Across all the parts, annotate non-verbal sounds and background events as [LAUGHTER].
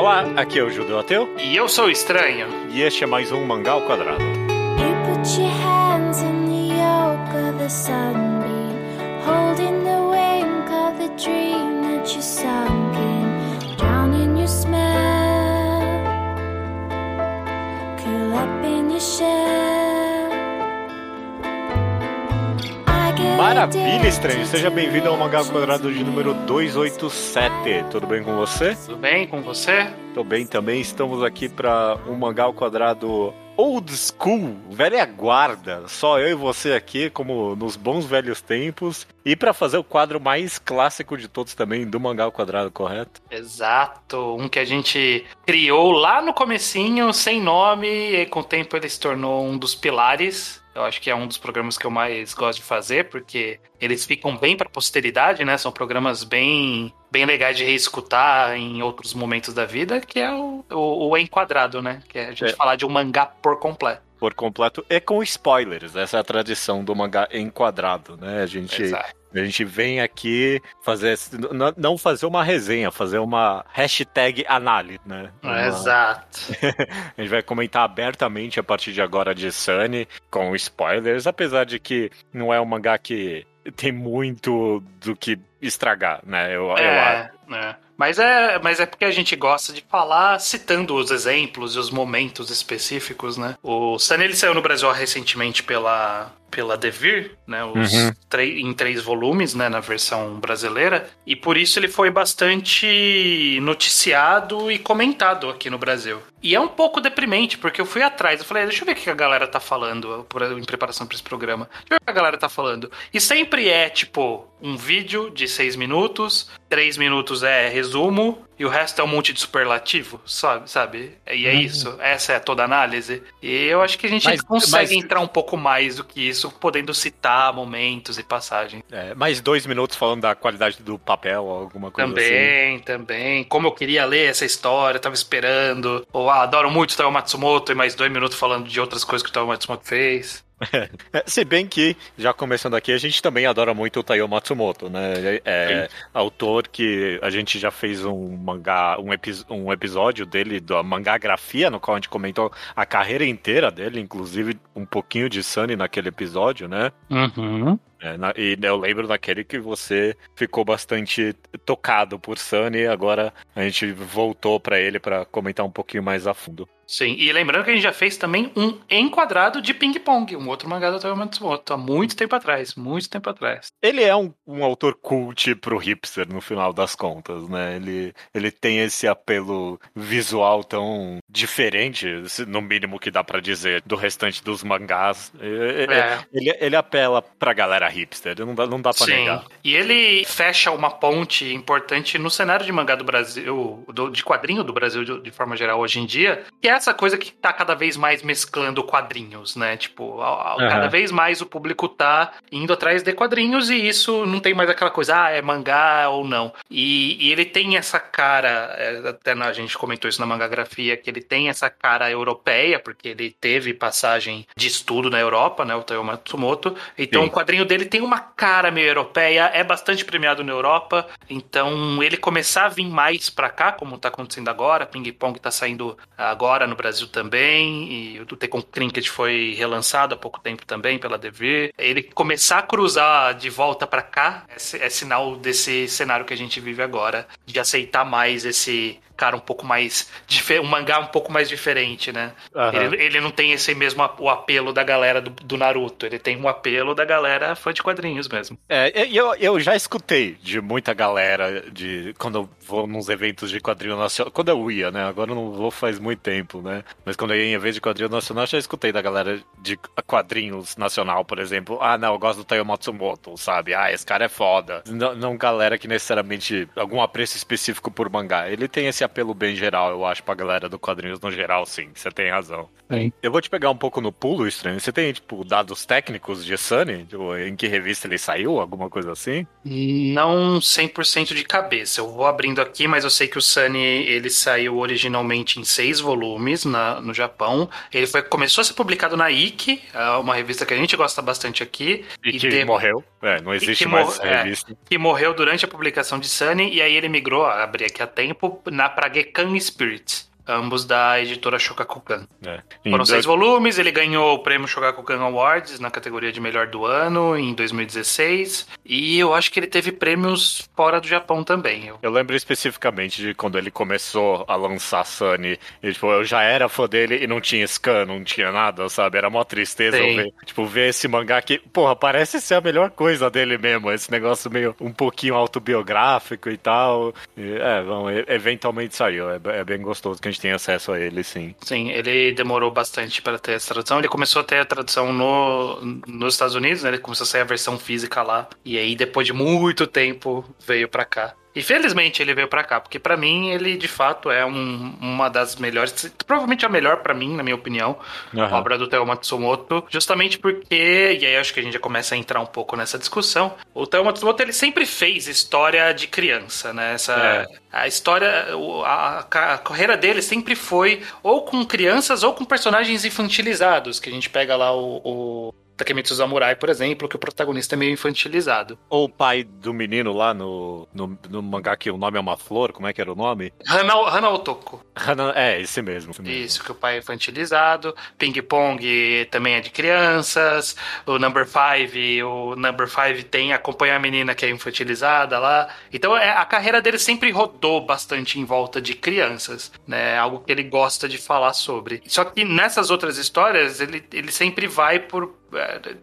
Olá, aqui é o Judeu Ateu. E eu sou o Estranho. E este é mais um Mangá ao Quadrado. Maravilha, estranho. Seja bem-vindo ao Mangá Quadrado de número you. 287. Tudo bem com você? Tudo bem com você? Tô bem também. Estamos aqui para um Mangá ao Quadrado old school, velha guarda. Só eu e você aqui, como nos bons velhos tempos. E para fazer o quadro mais clássico de todos também, do Mangá ao Quadrado, correto? Exato, um que a gente criou lá no comecinho, sem nome, e com o tempo ele se tornou um dos pilares. Eu acho que é um dos programas que eu mais gosto de fazer, porque eles ficam bem para posteridade, né? São programas bem, bem legais de reescutar em outros momentos da vida, que é o, o, o Enquadrado, né? Que é a gente É. falar de um mangá por completo. Por completo e com spoilers. Essa é a tradição do mangá enquadrado, né? A gente Exato. A gente vem aqui fazer. Não fazer uma resenha, fazer uma hashtag análise, né? Uma- Exato. [LAUGHS] A gente vai comentar abertamente a partir de agora de Sunny, com spoilers, apesar de que não é um mangá que tem muito do que estragar, né? Eu, eu acho. É, é. Mas é, mas é porque a gente gosta de falar citando os exemplos e os momentos específicos, né? O Sunny ele saiu no Brasil recentemente pela pela Devir, né? Os Uhum. em três volumes, né? Na versão brasileira e por isso ele foi bastante noticiado e comentado aqui no Brasil. E é um pouco deprimente porque eu fui atrás, eu falei, deixa eu ver o que a galera tá falando em preparação para esse programa. Deixa eu ver o que a galera tá falando. E sempre é tipo um vídeo de seis minutos, três minutos é resumo e o resto é um monte de superlativo, sabe? sabe? E é isso. Essa é toda a análise. E eu acho que a gente Mas- consegue mas- entrar um pouco mais do que isso, podendo citar momentos e passagens. É, mais dois minutos falando da qualidade do papel, alguma coisa assim. Também, também. Como eu queria ler essa história, tava esperando. Ou ah, adoro muito o Tao Matsumoto e mais dois minutos falando de outras coisas que o Tao Matsumoto fez. [LAUGHS] É, se bem que, já começando aqui, a gente também adora muito o Taiyo Matsumoto, né? É autor que a gente já fez um mangá, um, epi- um episódio dele, da mangagrafia, no qual a gente comentou a carreira inteira dele, inclusive um pouquinho de Sunny naquele episódio, né? Uhum. É, na- e eu lembro daquele que você ficou bastante tocado por Sunny, agora a gente voltou pra ele pra comentar um pouquinho mais a fundo. Sim, e lembrando que a gente já fez também um enquadrado de Ping Pong, um outro mangá do Tao Matsumoto, há muito tempo atrás, muito tempo atrás. Ele é um, um autor cult pro hipster, no final das contas, né? Ele, ele tem esse apelo visual tão diferente, no mínimo que dá pra dizer, do restante dos mangás. É, É. Ele, ele apela pra galera hipster, não dá, não dá pra Sim. negar. E ele fecha uma ponte importante no cenário de mangá do Brasil, do- de quadrinho do Brasil de, de forma geral hoje em dia, que é essa coisa que tá cada vez mais mesclando quadrinhos, né? Tipo, a- a- Aham. cada vez mais o público tá indo atrás de quadrinhos e isso não tem mais aquela coisa, ah, é mangá ou não. E, e ele tem essa cara, é, até na- a gente comentou isso na mangagrafia, que ele tem essa cara europeia, porque ele teve passagem de estudo na Europa, né? O Taiyo Matsumoto. Então Sim. o quadrinho dele tem uma cara meio europeia, é bastante premiado na Europa. Então ele começar a vir mais pra cá, como tá acontecendo agora, Ping Pong tá saindo agora no Brasil também, e o Tekken Trinket foi relançado há pouco tempo também pela Devir. Ele começar a cruzar de volta pra cá é, é sinal desse cenário que a gente vive agora, de aceitar mais esse cara um pouco mais um mangá um pouco mais diferente, né? Aham. Ele, ele não tem esse mesmo o apelo da galera do, do Naruto, ele tem um apelo da galera fã de quadrinhos mesmo. É, eu, eu já escutei de muita galera de quando eu vou nos eventos de quadrinho nacional. Quando eu ia, né? Agora eu não vou faz muito tempo, né? Mas quando eu ia em evento de quadrinho nacional, eu já escutei da galera de quadrinhos nacional, por exemplo. Ah, não, eu gosto do Taiyo Matsumoto, sabe? Ah, esse cara é foda. Não, não galera que necessariamente algum apreço específico por mangá. Ele tem esse apelo bem geral, eu acho, pra galera do quadrinhos no geral, sim. Você tem razão. Sim. Eu vou te pegar um pouco no pulo, estranho. Você tem, tipo, dados técnicos de Sunny? Tipo, em que revista ele saiu? Alguma coisa assim? Não 100% de cabeça. Eu vou abrindo aqui, mas eu sei que o Sunny ele saiu originalmente em seis volumes na, no Japão. Ele foi, começou a ser publicado na Ikki, é uma revista que a gente gosta bastante aqui. E, que de- morreu. É, não existe mais mor- essa é. revista. que morreu durante a publicação de Sunny, e aí ele migrou migrou, abri aqui a tempo, na pra Gekan Spirit. Ambos da editora Shogakukan. É. Foram seis volumes, ele ganhou o prêmio Shogakukan Awards na categoria de melhor do ano em 2016. E eu acho que ele teve prêmios fora do Japão também. Eu- Eu lembro especificamente de quando ele começou a lançar Sunny. E, tipo, eu já era fã dele e não tinha scan, não tinha nada, sabe? Era mó tristeza ver, tipo, ver esse mangá que, porra, parece ser a melhor coisa dele mesmo. Esse negócio meio um pouquinho autobiográfico e tal. E, é, bom, eventualmente saiu. É, é bem gostoso que a gente tenha acesso a ele, sim. Sim, ele demorou bastante para ter essa tradução. Ele começou a ter a tradução no, nos Estados Unidos, né? Ele começou a sair a versão física lá. E aí, depois de muito tempo, veio pra cá. E felizmente ele veio pra cá, porque pra mim ele de fato é um- uma das melhores, provavelmente a melhor pra mim, na minha opinião, Aham. obra do Teo Matsumoto, justamente porque, e aí acho que a gente já começa a entrar um pouco nessa discussão, o Teo Matsumoto ele sempre fez história de criança, né? Essa, É. A história, a, a carreira dele sempre foi ou com crianças ou com personagens infantilizados, que a gente pega lá o... o Takemitsu Samurai, por exemplo, que o protagonista é meio infantilizado. Ou o pai do menino lá no, no, no mangá que o nome é uma flor, como é que era o nome? Hana, Hana Otoko. Hana- É, esse mesmo. esse mesmo. Isso, que o pai é infantilizado. Ping Pong também é de crianças. O Number Five, o Number Five tem acompanha a menina que é infantilizada lá. Então é, a carreira dele sempre rodou bastante em volta de crianças, né? Algo que ele gosta de falar sobre. Só que nessas outras histórias ele, ele sempre vai por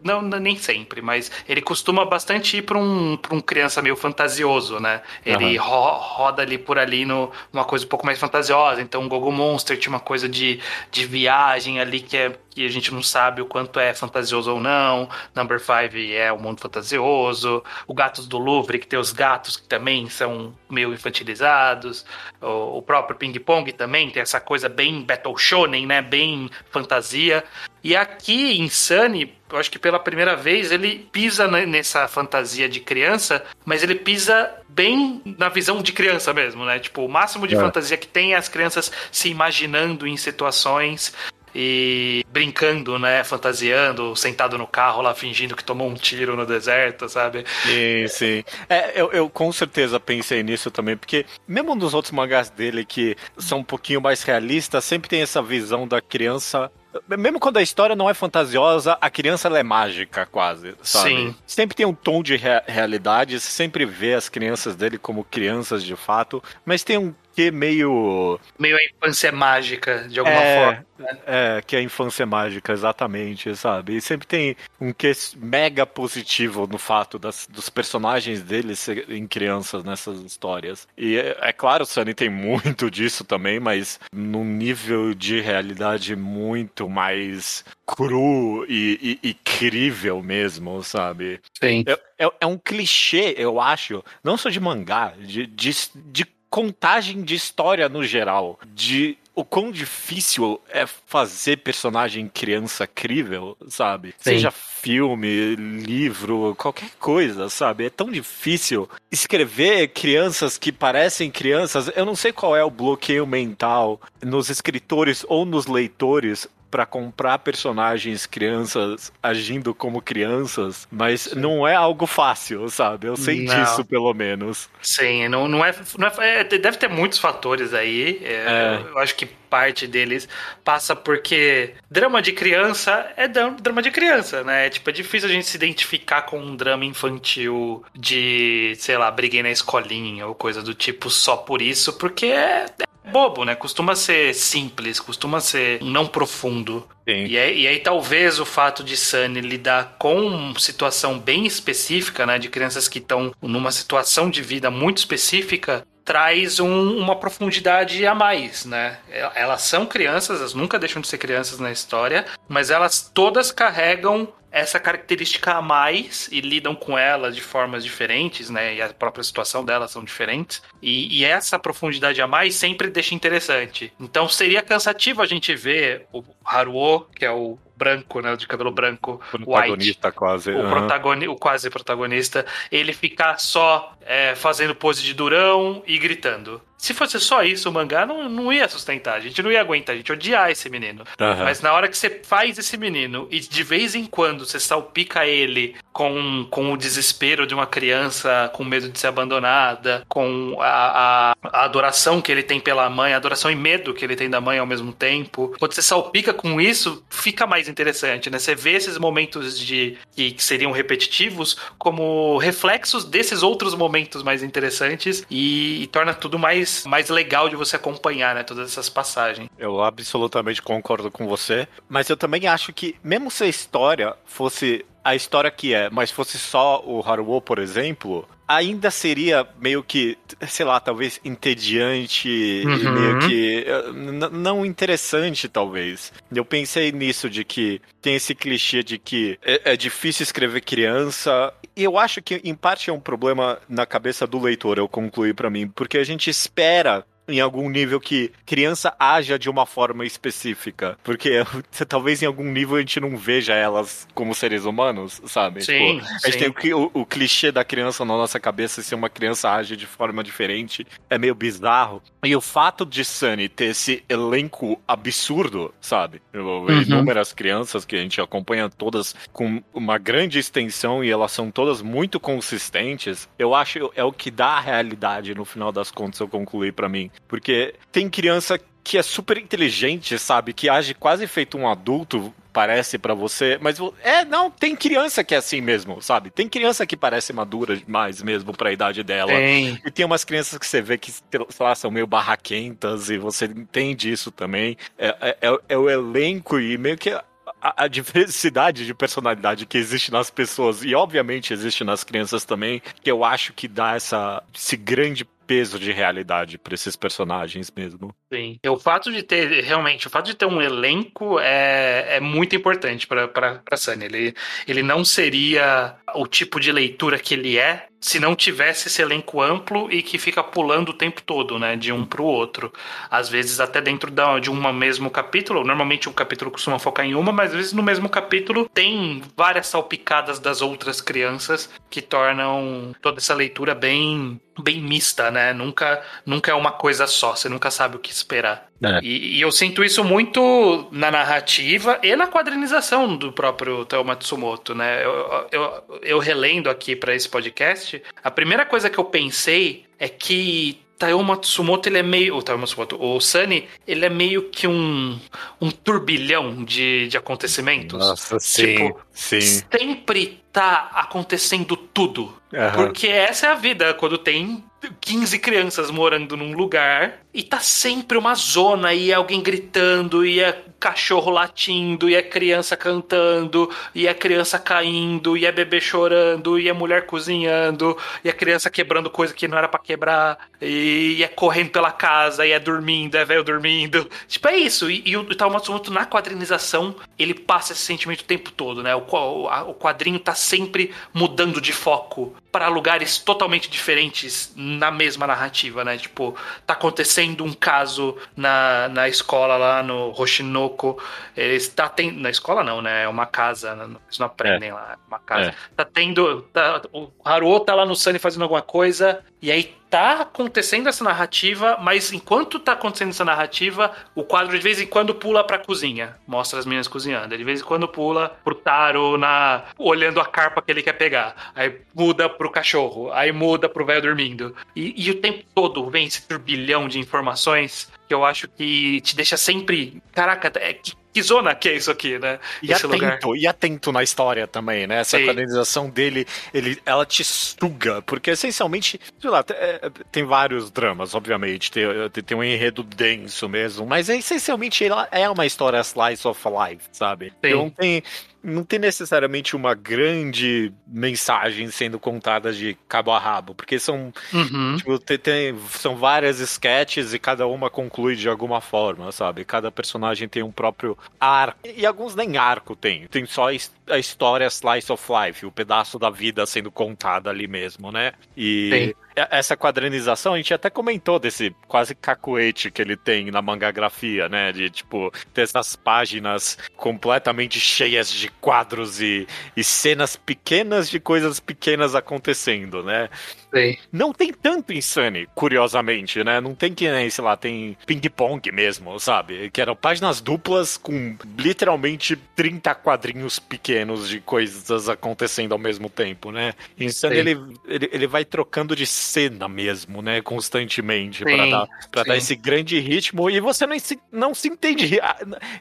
não, nem sempre, mas ele costuma bastante ir pra um, pra um criança meio fantasioso, né? Ele Aham. ro- roda ali por ali no, numa coisa um pouco mais fantasiosa. Então, o Gogo Monster tinha uma coisa de, de viagem ali que, é, que a gente não sabe o quanto é fantasioso ou não. Number Five é um mundo fantasioso. O Gatos do Louvre, que tem os gatos que também são meio infantilizados. O, o próprio Ping Pong também tem essa coisa bem Battle Shonen, né? Bem fantasia. E aqui em Sunny, eu acho que pela primeira vez ele pisa ne- nessa fantasia de criança, mas ele pisa bem na visão de criança mesmo, né? Tipo, o máximo de É. fantasia que tem é as crianças se imaginando em situações e brincando, né? Fantasiando, sentado no carro lá, fingindo que tomou um tiro no deserto, sabe? Sim, sim. É, eu, eu com certeza pensei nisso também, porque mesmo nos outros mangás dele que são um pouquinho mais realistas, sempre tem essa visão da criança. Mesmo quando a história não é fantasiosa, a criança é mágica, quase, sabe? Sim. Sempre tem um tom de rea- realidade, sempre vê as crianças dele como crianças de fato, mas tem um quê meio. Meio a infância mágica, de alguma É, forma. É, que é a infância mágica, exatamente, sabe? E sempre tem um que mega positivo no fato das, dos personagens deles serem crianças nessas histórias. E é, é claro, o Sunny tem [LAUGHS] muito disso também, mas num nível de realidade muito mais cru e, e, e crível mesmo, sabe? Sim. É, é, é um clichê, eu acho, não só de mangá, de, de, de contagem de história no geral. De o quão difícil é fazer personagem criança crível, sabe? Sim. Seja filme, livro, qualquer coisa, sabe? É tão difícil escrever crianças que parecem crianças. Eu não sei qual é o bloqueio mental nos escritores ou nos leitores para comprar personagens crianças agindo como crianças, mas não é algo fácil, sabe? Eu sei Não. disso pelo menos. Sim, não, não, é, não é- é- Deve ter muitos fatores aí. é, É. Eu acho que parte deles passa porque drama de criança é dra- drama de criança, né? É, Tipo, é difícil a gente se identificar com um drama infantil de, sei lá, briguei na escolinha ou coisa do tipo só por isso, porque é, é bobo, né? Costuma ser simples, costuma ser não profundo. E aí, e aí talvez o fato de Sunny lidar com uma situação bem específica, né, de crianças que estão numa situação de vida muito específica, traz um- uma profundidade a mais, né? El- Elas são crianças, elas nunca deixam de ser crianças na história, mas elas todas carregam essa característica a mais e lidam com ela de formas diferentes, né? E a própria situação delas são diferentes. E, e essa profundidade a mais sempre deixa interessante. Então seria cansativo a gente ver o Haruo, que é o branco, né? De cabelo branco, White, Protagonista quase. o, aham. protagoni o quase protagonista, ele ficar só é, fazendo pose de durão e gritando. Se fosse só isso, o mangá não, não ia sustentar. A gente não ia aguentar, a gente ia odiar esse menino. Aham. Mas na hora que você faz esse menino e de vez em quando você salpica ele com, com o desespero de uma criança com medo de ser abandonada, com a, a, a adoração que ele tem pela mãe, a adoração e medo que ele tem da mãe ao mesmo tempo. Quando você salpica com isso, fica mais interessante, né? Você vê esses momentos de que, que seriam repetitivos como reflexos desses outros momentos mais interessantes e, e torna tudo mais, mais legal de você acompanhar, né? Todas essas passagens. Eu absolutamente concordo com você, mas eu também acho que, mesmo se a história fosse a história que é, mas fosse só o Haruo, por exemplo, ainda seria meio que, sei lá, talvez entediante e Uhum. meio que eh, não interessante, talvez. Eu pensei nisso, de que tem esse clichê de que é, é difícil escrever criança. E eu acho que, em parte, é um problema na cabeça do leitor, eu concluí pra mim, porque a gente espera em algum nível que criança haja de uma forma específica. Porque [LAUGHS] talvez em algum nível a gente não veja elas como seres humanos, sabe? Sim, Tipo, a gente sim. tem o, o- clichê da criança na nossa cabeça, se uma criança age de forma diferente, é meio bizarro. E o fato de Sunny ter esse elenco absurdo, sabe? Uhum. Inúmeras crianças que a gente acompanha todas com uma grande extensão e elas são todas muito consistentes, eu acho é o que dá a realidade no final das contas, eu concluí pra mim. Porque tem criança que é super inteligente, sabe? Que age quase feito um adulto, parece pra você, mas é, não, tem criança que é assim mesmo, sabe? Tem criança que parece madura demais mesmo pra idade dela. Tem. E tem umas crianças que você vê que, sei lá, são meio barraquentas e você entende isso também. É, é- é- é o elenco e meio que a, a diversidade de personalidade que existe nas pessoas e obviamente existe nas crianças também, que eu acho que dá essa, esse grande peso de realidade pra esses personagens mesmo. Sim. O fato de ter, realmente, o fato de ter um elenco é, é muito importante para para Sunny. Ele, ele não seria o tipo de leitura que ele é se não tivesse esse elenco amplo e que fica pulando o tempo todo, né, de um pro outro. Às vezes até dentro da, de um mesmo capítulo, normalmente um capítulo costuma focar em uma, mas às vezes no mesmo capítulo tem várias salpicadas das outras crianças que tornam toda essa leitura bem bem mista, né? Nunca nunca é uma coisa só, você nunca sabe o que esperar. É. E, e eu sinto isso muito na narrativa e na quadrinização do próprio Tao Matsumoto, né? Eu, eu, eu relendo aqui para esse podcast, a primeira coisa que eu pensei é que Tao Matsumoto, ele é meio. O Tao Matsumoto, o Sunny, ele é meio que um, um turbilhão de, de acontecimentos. sim, Tipo, sim. Sempre tá acontecendo tudo. Aham. Porque essa é a vida, quando tem 15 crianças morando num lugar e tá sempre uma zona e é alguém gritando e é cachorro latindo e é criança cantando e é criança caindo e é bebê chorando e é mulher cozinhando e é criança quebrando coisa que não era pra quebrar e é correndo pela casa e é dormindo, é velho dormindo. Tipo, é isso. E, e o Tao Matsumoto na quadrinização, ele passa esse sentimento o tempo todo, né? O, qua- a- o quadrinho tá sempre mudando de foco para lugares totalmente diferentes na mesma narrativa, né? Tipo, tá acontecendo um caso na, na escola lá no Hoshinoko. Eles tá tendo. Na escola não, né? É uma casa. né? Eles não aprendem lá. É uma casa. É. Tá tendo. Tá, o Haruo tá lá no Sunny fazendo alguma coisa. E aí tá acontecendo essa narrativa, mas enquanto tá acontecendo essa narrativa, o quadro de vez em quando pula pra cozinha. Mostra as meninas cozinhando. De vez em quando pula pro Taro na, olhando a carpa que ele quer pegar. Aí muda pro cachorro. Aí muda pro velho dormindo. E, e o tempo todo vem esse turbilhão de informações que eu acho que te deixa sempre. Caraca, é, que, que zona que é isso aqui, né? E Esse lugar. atento, e atento na história também, né? Essa Sim. quadrinização dele, ele, ela te suga, porque essencialmente, sei lá, é, tem vários dramas, obviamente, tem, tem- um enredo denso mesmo, mas é, essencialmente ela é uma história slice of life, sabe? Sim. Não tem, não tem necessariamente uma grande mensagem sendo contada de cabo a rabo, porque são Uhum. Tipo, tem, tem- são várias sketches e cada uma conclui de alguma forma, sabe? Cada personagem tem um próprio arco. E alguns nem arco tem. Tem só a his- a história slice of life, o pedaço da vida sendo contada ali mesmo, né? E Sim. Essa quadrinização, a gente até comentou desse quase cacuete que ele tem na mangagrafia, né? De, tipo, ter essas páginas completamente cheias de quadros e, e cenas pequenas de coisas pequenas acontecendo, né? Sei. Não tem tanto em Sunny, curiosamente, né? Não tem que nem, sei lá, tem ping-pong mesmo, sabe? Que eram páginas duplas com literalmente 30 quadrinhos pequenos de coisas acontecendo ao mesmo tempo, né? Sim. ele, ele, ele vai trocando de cena mesmo, né? Constantemente, pra Sim, dar, pra dar esse grande ritmo e você não se, não se entende, ah,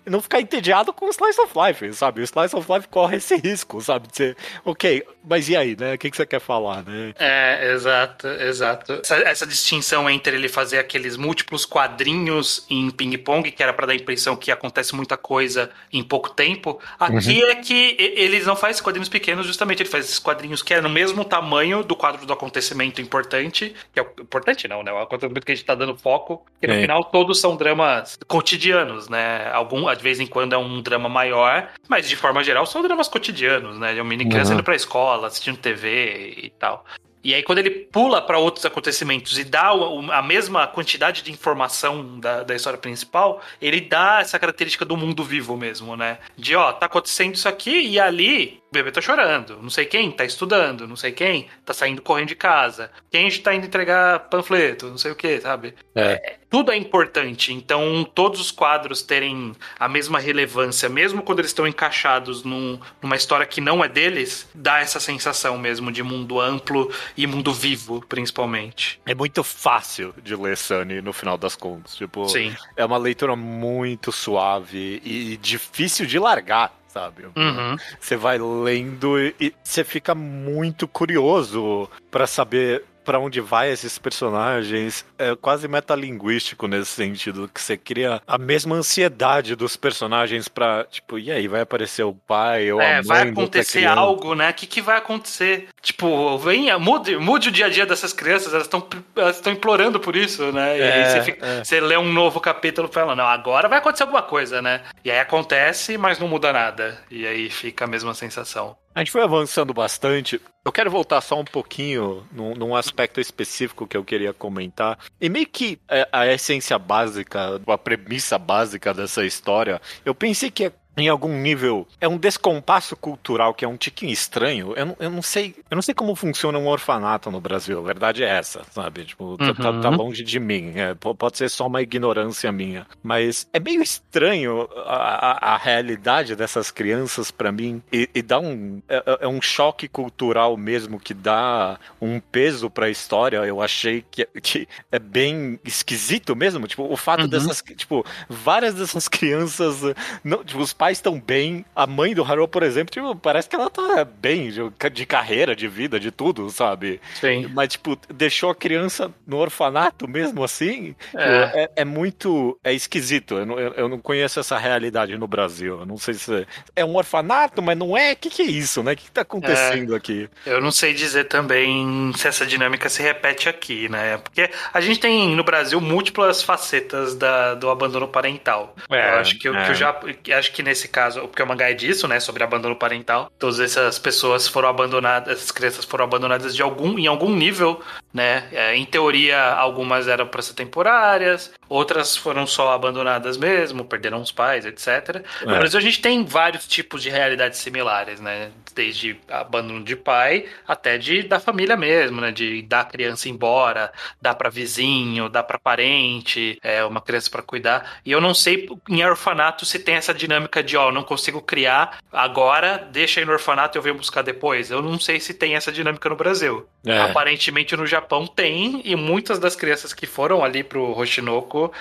não ficar entediado com o Slice of Life, sabe? O Slice of Life corre esse risco, sabe? De ser, ok, mas e aí, né? O que, que você quer falar, né? É, exato, exato. Essa, essa distinção entre ele fazer aqueles múltiplos quadrinhos em ping-pong, que era pra dar a impressão que acontece muita coisa em pouco tempo, aqui é que eles não fazem quadrinhos pequenos, justamente ele faz esses quadrinhos que é no mesmo tamanho do quadro do acontecimento importante, que é o importante não, né? O acontecimento que a gente tá dando foco, que no É. final todos são dramas cotidianos, né? Algum, de vez em quando é um drama maior, mas de forma geral são dramas cotidianos, né? De uma mini criança Uhum. indo pra escola, assistindo TV e tal. E aí, quando ele pula para outros acontecimentos e dá a mesma quantidade de informação da, da história principal, ele dá essa característica do mundo vivo mesmo, né? De, ó, tá acontecendo isso aqui e ali o bebê tá chorando. Não sei quem tá estudando, não sei quem tá saindo correndo de casa. Quem tá indo entregar panfleto, não sei o que, sabe? É. Tudo é importante. Então, todos os quadros terem a mesma relevância, mesmo quando eles estão encaixados num- numa história que não é deles, dá essa sensação mesmo de mundo amplo e mundo vivo, principalmente. É muito fácil de ler Sunny no final das contas. Tipo, Sim. é uma leitura muito suave e difícil de largar, sabe? Uhum. Você vai lendo e- você fica muito curioso pra saber pra onde vai esses personagens. É quase metalinguístico nesse sentido, que você cria a mesma ansiedade dos personagens pra, tipo, e aí, vai aparecer o pai ou a É, mãe vai acontecer algo, né? O que, que vai acontecer? Tipo, venha, mude, mude o dia a dia dessas crianças, elas estão elas implorando por isso, né? E aí É, você, fica- é. você lê um novo capítulo e fala, não, agora vai acontecer alguma coisa, né? E aí acontece, mas não muda nada. E aí fica a mesma sensação. A gente foi avançando bastante. Eu quero voltar só um pouquinho num, num aspecto específico que eu queria comentar. E meio que é, a essência básica, a premissa básica dessa história, eu pensei que é em algum nível é um descompasso cultural que é um tiquinho estranho. Eu não, eu não sei, eu não sei como funciona um orfanato no Brasil. A verdade é essa, sabe? Tipo, tá, tá- Uhum. tá longe de mim. É, po- pode ser só uma ignorância minha, mas é meio estranho a, a- a realidade dessas crianças pra mim e, e dá um é, é- é um choque cultural mesmo que dá um peso pra história. Eu achei que, que é bem esquisito mesmo. Tipo, o fato Uhum. dessas, tipo, várias dessas [LAUGHS] crianças não, tipo, os pais estão bem. A mãe do Haru, por exemplo, tipo, parece que ela tá bem de, carreira, de vida, de tudo, sabe? Sim. Mas, tipo, deixou a criança no orfanato mesmo assim? É. É, é muito. É esquisito. Eu não, eu, não conheço essa realidade no Brasil. Eu não sei se. É um orfanato, mas não é? O que, que é isso, né? O que, que tá acontecendo aqui? Eu não sei dizer também se essa dinâmica se repete aqui, né? Porque a gente tem no Brasil múltiplas facetas da, do abandono parental. É, eu acho que, eu- é. que eu já que acho que nesse caso, porque o mangá é disso, né, sobre abandono parental. Todas essas pessoas foram abandonadas, essas crianças foram abandonadas de algum em algum nível, né? É, em teoria, algumas eram para ser temporárias, outras foram só abandonadas mesmo, perderam os pais, etc. No É. Brasil a gente tem vários tipos de realidades similares, né? Desde abandono de pai até de da família mesmo, né? De dar a criança embora, dar para vizinho, dar para parente, é uma criança para cuidar. E eu não sei em orfanato se tem essa dinâmica de, ó, não consigo criar agora, deixa aí no orfanato e eu venho buscar depois. Eu não sei se tem essa dinâmica no Brasil. É. Aparentemente no Japão tem, e muitas das crianças que foram ali pro Hoshinoko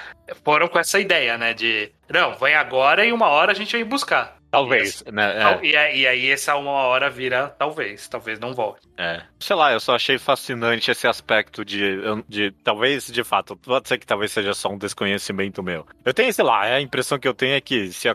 foram com essa ideia, né? De, não, vem agora e uma hora a gente vem buscar. Talvez, né? É. E, aí- e aí essa uma hora vira talvez, talvez não volte. É. Sei lá, eu só achei fascinante esse aspecto de, de. Talvez, de fato, pode ser que talvez seja só um desconhecimento meu. Eu tenho, sei lá, a impressão que eu tenho é que se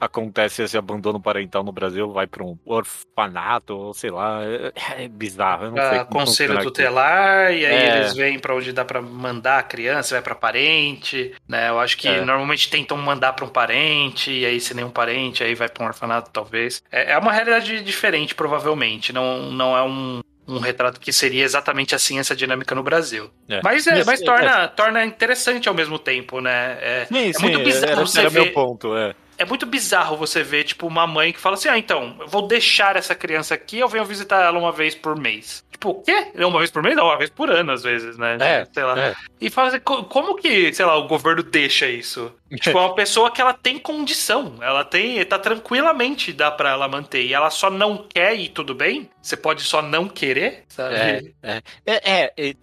acontece esse abandono parental no Brasil, vai pra um orfanato, ou sei lá. É, é bizarro. Eu não sei. Pra como conselho funciona aqui. tutelar, e aí É. eles vêm pra onde dá pra mandar a criança, vai pra parente, né? Eu acho que É. normalmente tentam mandar pra um parente, e aí se nenhum parente, aí vai pra um orfanato, talvez. É, é uma realidade diferente, provavelmente. Não, não é um. Um retrato que seria exatamente assim essa dinâmica no Brasil. É. Mas, é, Mas, é, torna, torna interessante ao mesmo tempo, né? É, Sim, é sim, muito bizarro era, você era ver. meu ponto, é. É muito bizarro você ver, tipo, uma mãe que fala assim: ah, então, eu vou deixar essa criança aqui, eu venho visitar ela uma vez por mês. Tipo, o quê? Uma vez por mês? Não, uma vez por ano, às vezes, né? É, Sei lá. é. E fala assim, co- como que, sei lá, o governo deixa isso? [LAUGHS] Tipo, é uma pessoa que ela tem condição, ela tem, tá tranquilamente, dá pra ela manter, e ela só não quer e tudo bem? Você pode só não querer, sabe? É, é, é, é, é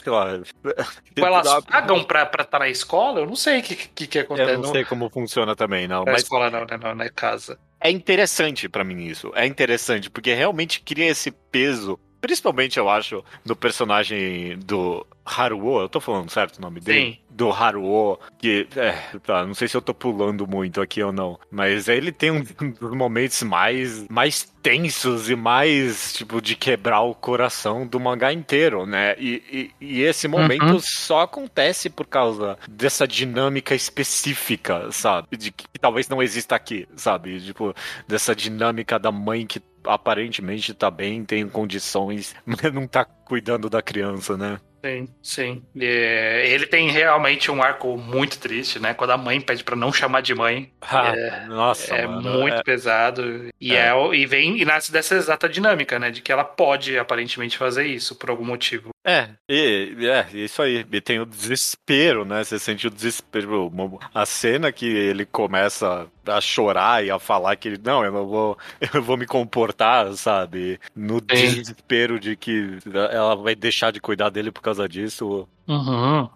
claro. Tipo, elas pagam pra estar tá na escola? Eu não sei o que, que, que acontece. Eu não sei como funciona também, não. Na Mas escola não, né? Não, na casa. é interessante pra mim isso. É interessante, porque realmente cria esse peso. Principalmente, eu acho, no personagem do Haruo. Eu tô falando certo o nome dele? Sim. Do Haruo. Que, é, tá, não sei se eu tô pulando muito aqui ou não. Mas ele tem um dos momentos mais, mais tensos e mais, tipo, de quebrar o coração do mangá inteiro, né? E, e, e esse momento Uhum. só acontece por causa dessa dinâmica específica, sabe? De que, que talvez não exista aqui, sabe? Tipo, dessa dinâmica da mãe que aparentemente tá bem, tem condições, [LAUGHS] mas não tá cuidando da criança, né? Sim, sim. É, ele tem realmente um arco muito triste, né? Quando a mãe pede pra não chamar de mãe. [LAUGHS] nossa, é mano, muito é- pesado. E, É. é. e vem e nasce dessa exata dinâmica, né? De que ela pode aparentemente fazer isso por algum motivo. É, e, é, isso aí. E tem o desespero, né? Você sente o desespero. Uma- A cena que ele começa a chorar e a falar que ele, não, eu não vou, [LAUGHS] eu vou me comportar, sabe? No desespero de que ela vai deixar de cuidar dele por causa disso. Uhum.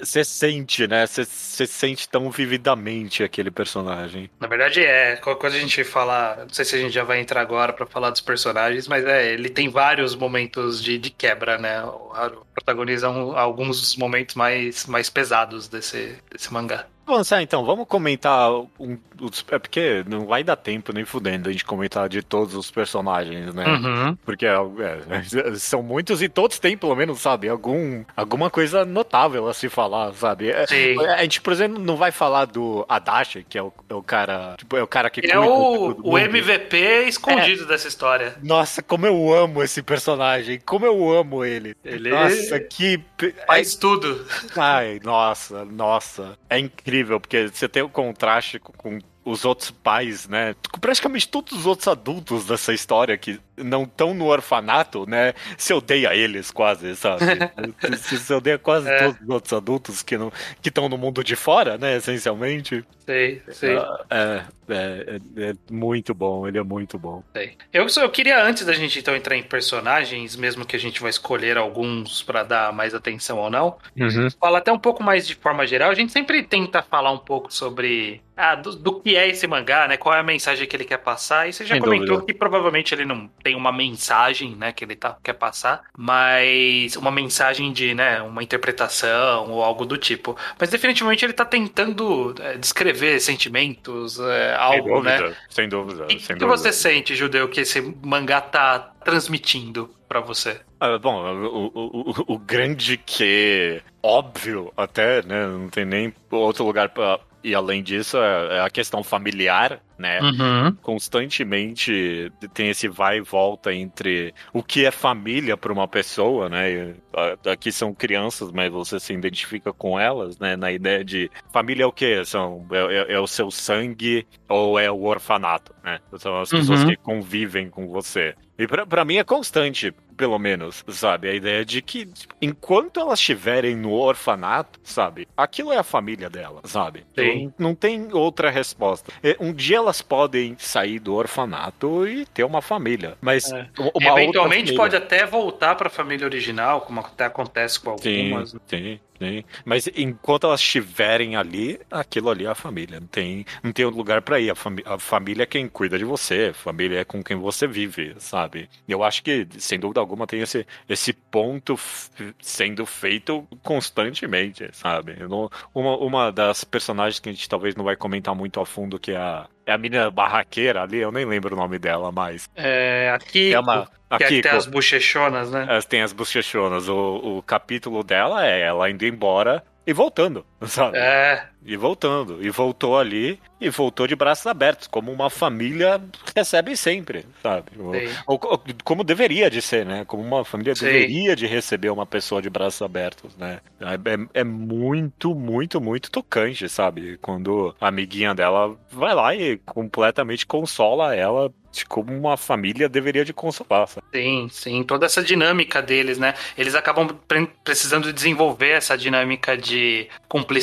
Você sente, né? Você sente tão vividamente aquele personagem. Na verdade é, qualquer coisa a gente fala, não sei se a gente já vai entrar agora pra falar dos personagens, mas é, ele tem vários momentos de, de quebra, né? O Haru protagoniza um- alguns dos momentos mais, mais pesados desse, desse mangá. Vamos avançar então, vamos comentar um, os- é porque não vai dar tempo nem fudendo a gente comentar de todos os personagens, né? Uhum. Porque é, é, [LAUGHS] são muitos e todos têm, pelo menos, sabe, algum, alguma coisa notável a se falar, sabe? É, Sim. A gente, por exemplo, não vai falar do Adachi, que é o, é o cara. Tipo, é o cara que É o, o. MVP escondido dessa história. Nossa, como eu amo esse personagem. Como eu amo ele. Ele Nossa, que. Faz tudo. Ai, nossa, nossa. É incrível, porque você tem o contraste com, com os outros pais, né? Com praticamente todos os outros adultos dessa história que não estão no orfanato, né? Você odeia eles quase, sabe? [LAUGHS] Você odeia quase É. todos os outros adultos que não que estão no mundo de fora, né? Essencialmente. Sei, sei. É, é, é, é muito bom, ele é muito bom. sei. Eu, só- eu queria, antes da gente então entrar em personagens, mesmo que a gente vai escolher alguns pra dar mais atenção ou não, falar até um pouco mais de forma geral. A gente sempre tenta falar um pouco sobre ah, do, do que é esse mangá, né? Qual é a mensagem que ele quer passar. E você já Sem comentou dúvida. que provavelmente ele não tem uma mensagem, né, que ele tá, quer passar, mas uma mensagem de, né, uma interpretação ou algo do tipo. Mas definitivamente ele tá tentando é, descrever sentimentos, é, algo, né? sem dúvida, O que, sem que dúvida. você sente, Judeu, que esse mangá tá transmitindo pra você? Ah, bom, o, o, o, o grande que óbvio até, né? Não tem nem outro lugar pra ir além disso, é, é a questão familiar, né? Uhum. Constantemente tem esse vai e volta entre o que é família para uma pessoa, né? E, a- Aqui são crianças, mas você se identifica com elas, né? Na ideia de família é o quê? São, é, é- é o seu sangue ou é o orfanato, né? São as pessoas Uhum. que convivem com você. E pra, pra mim é constante, pelo menos, sabe? A ideia de que tipo, enquanto elas estiverem no orfanato, sabe? Aquilo é a família dela, sabe? Sim. Não, não tem outra resposta. Um dia elas podem sair do orfanato e ter uma família, mas É. uma Eventualmente pode até voltar pra família original, como até acontece com Sim, algumas. sim, sim. Mas enquanto elas estiverem ali, aquilo ali é a família. Não tem, não tem lugar pra ir. A, fami- a família é quem cuida de você, a família é com quem você vive, sabe? Eu acho que, sem dúvida alguma, tem esse, esse ponto sendo feito constantemente, sabe? Não- uma, uma das personagens que a gente talvez não vai comentar muito a fundo, que é a, é a menina barraqueira ali, eu nem lembro o nome dela mais. É, aqui, É uma. que é que Aqui, tem as bochechonas, né? elas têm as bochechonas. O, o capítulo dela é ela indo embora e voltando, sabe? É, E voltando. E voltou ali e voltou de braços abertos, como uma família recebe sempre, sabe? Ou, ou- como deveria de ser, né? Como uma família Sim. deveria de receber uma pessoa de braços abertos, né? É, é muito, muito, muito tocante, sabe? Quando a amiguinha dela vai lá e completamente consola ela como uma família deveria de consolar, sabe? Sim, sim, toda essa dinâmica deles, né? Eles acabam pre- precisando desenvolver essa dinâmica de cumplicidade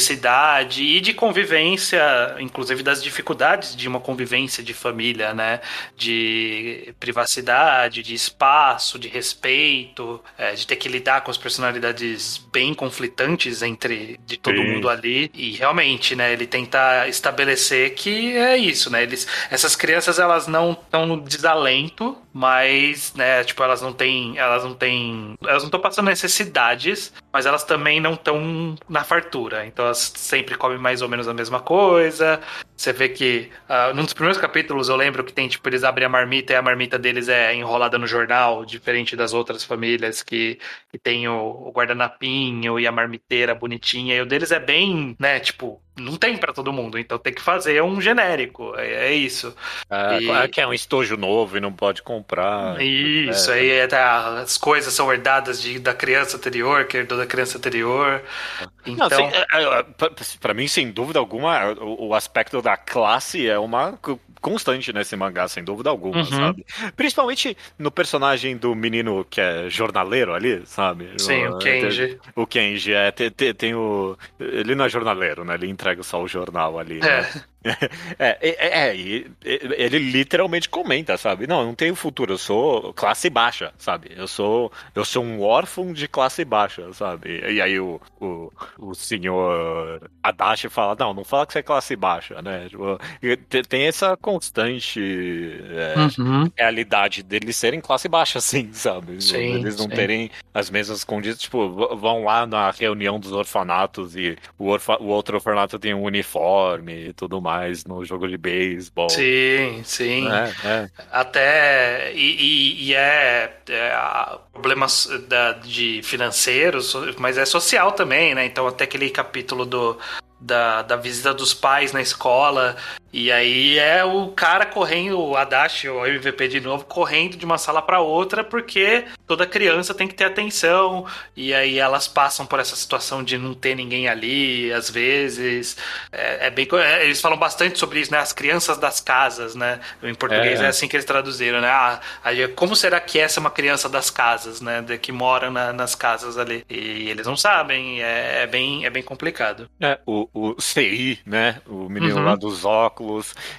e de convivência, inclusive das dificuldades de uma convivência de família, né? De privacidade, de espaço, de respeito, é, de ter que lidar com as personalidades bem conflitantes entre de todo Sim. mundo ali. E realmente, né? Ele tenta estabelecer que é isso, né? Eles, essas crianças elas não estão no desalento, mas, né, tipo, elas não têm, elas não têm, elas não estão passando necessidades, mas elas também não estão na fartura. Então elas sempre comem mais ou menos a mesma coisa. Você vê que ah, num dos primeiros capítulos eu lembro que tem, tipo, eles abrem a marmita e a marmita deles é enrolada no jornal, diferente das outras famílias que, que tem o, o guardanapinho e a marmiteira bonitinha. E o deles é bem, né, tipo, não tem pra todo mundo, então tem que fazer um genérico. É, é isso. É, E- é que é um estojo novo e não pode comprar. Isso, É. aí é da- as coisas são herdadas de, da criança anterior, que herdou da criança anterior. Então, assim, pra- pra mim, sem dúvida alguma, o, o aspecto da classe é uma co- constante nesse mangá, sem dúvida alguma, Uhum. sabe? Principalmente no personagem do menino que é jornaleiro ali, sabe? sim, o Kenji. O Kenji, é, tem, tem- tem o... Ele não é jornaleiro, né? Ele entrega só o jornal ali, né? É, É, é, é, e- ele literalmente comenta, sabe? Não, eu não tenho futuro, eu sou classe baixa, sabe? Eu sou eu sou um órfão de classe baixa, sabe? E aí o, o, o senhor Adachi fala, não, não fala que você é classe baixa, né? Tipo, te- tem essa constante é, Uhum. realidade deles serem classe baixa, sim, sabe? Sim, eles não sim. terem as mesmas condições, tipo, vão lá na reunião dos orfanatos e o, orfa- o outro orfanato tem um uniforme e tudo mais no jogo de beisebol. Sim, sim. É, é. Até. E, e- e é, é, problemas da, de financeiros, mas é social também, né? Então, até aquele capítulo do. Da, da visita dos pais na escola. E aí é o cara correndo, o Adachi, o MVP de novo, correndo de uma sala para outra, porque toda criança tem que ter atenção. E aí elas passam por essa situação de não ter ninguém ali, às vezes. É, é bem. é, eles falam bastante sobre isso, né? As crianças das casas, né? Em português É. é, assim que eles traduziram, né? Ah, aí, como será que essa é uma criança das casas, né? De, que mora na- nas casas ali. E eles não sabem, é, é bem, é bem complicado. É, o, o CI, né? O menino Uhum. lá dos óculos,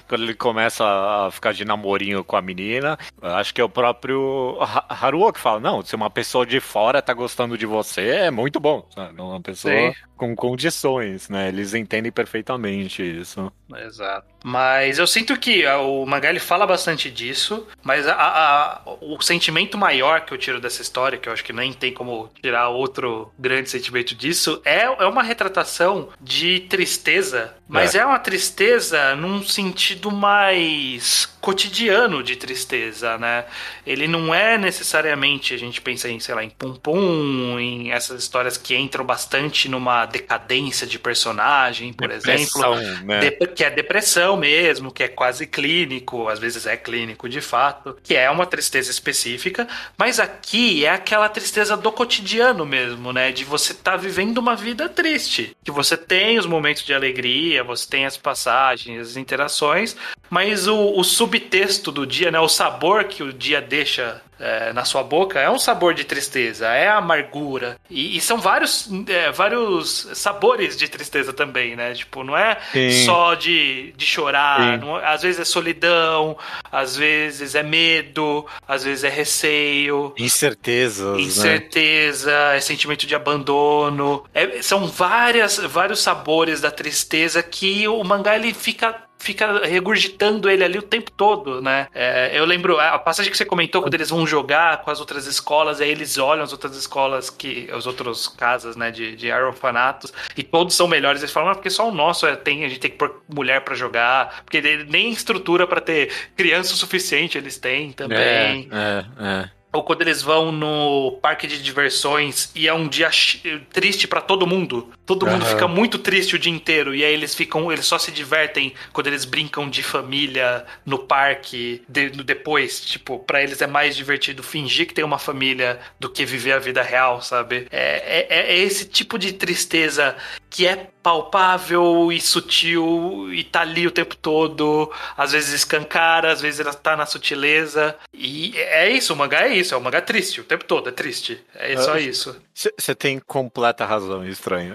quando ele começa a ficar de namorinho com a menina, acho que é o próprio Ha- Haruo que fala: Não, se uma pessoa de fora tá gostando de você, é muito bom. Uma pessoa Sim. Com condições, né? Eles entendem perfeitamente isso. Exato. Mas eu sinto que ah, o mangá ele fala bastante disso, mas a- a- o sentimento maior que eu tiro dessa história, que eu acho que nem tem como tirar outro grande sentimento disso, é, é uma retratação de tristeza, mas é. uma tristeza num sentido mais cotidiano de tristeza, né? Ele não é necessariamente, a gente pensa em, sei lá, em Pum Pum, em essas histórias que entram bastante numa decadência de personagem, por exemplo. Depressão, né? Dep- que é depressão mesmo, que é quase clínico, às vezes é clínico de fato, que é uma tristeza específica, mas aqui é aquela tristeza do cotidiano mesmo, né? De você estar vivendo uma vida triste. Que você tem os momentos de alegria, você tem as passagens, as interações, mas o, o subtexto do dia, né? O sabor que o dia deixa é, na sua boca é um sabor de tristeza, é amargura. E, e são vários, é, vários sabores de tristeza também, né? Tipo, não é Sim. só de, de chorar. Não- às vezes é solidão, às vezes é medo, às vezes é receio. Incertezas, né? Incerteza, é sentimento de abandono. É- são várias, vários sabores da tristeza que o mangá ele fica fica regurgitando ele ali o tempo todo, né? É, eu lembro a passagem que você comentou quando eles vão jogar com as outras escolas, aí eles olham as outras escolas que as outras casas, né, de, de orfanatos e todos são melhores. Eles falam, ah, porque só o nosso é, tem a gente tem que pôr mulher pra jogar, porque nem estrutura pra ter criança o suficiente eles têm também. É, é, é. Ou quando eles vão no parque de diversões e é um dia triste para todo mundo. Todo mundo fica muito triste o dia inteiro e aí eles ficam, eles só se divertem quando eles brincam de família no parque de, depois, tipo, para eles é mais divertido fingir que tem uma família do que viver a vida real, sabe? É, é, é esse tipo de tristeza que é palpável e sutil e tá ali o tempo todo, às vezes escancara, às vezes ela tá na sutileza. E é isso, o mangá é isso, é um mangá triste o tempo todo, é triste. É só isso. Você tem completa razão, estranho.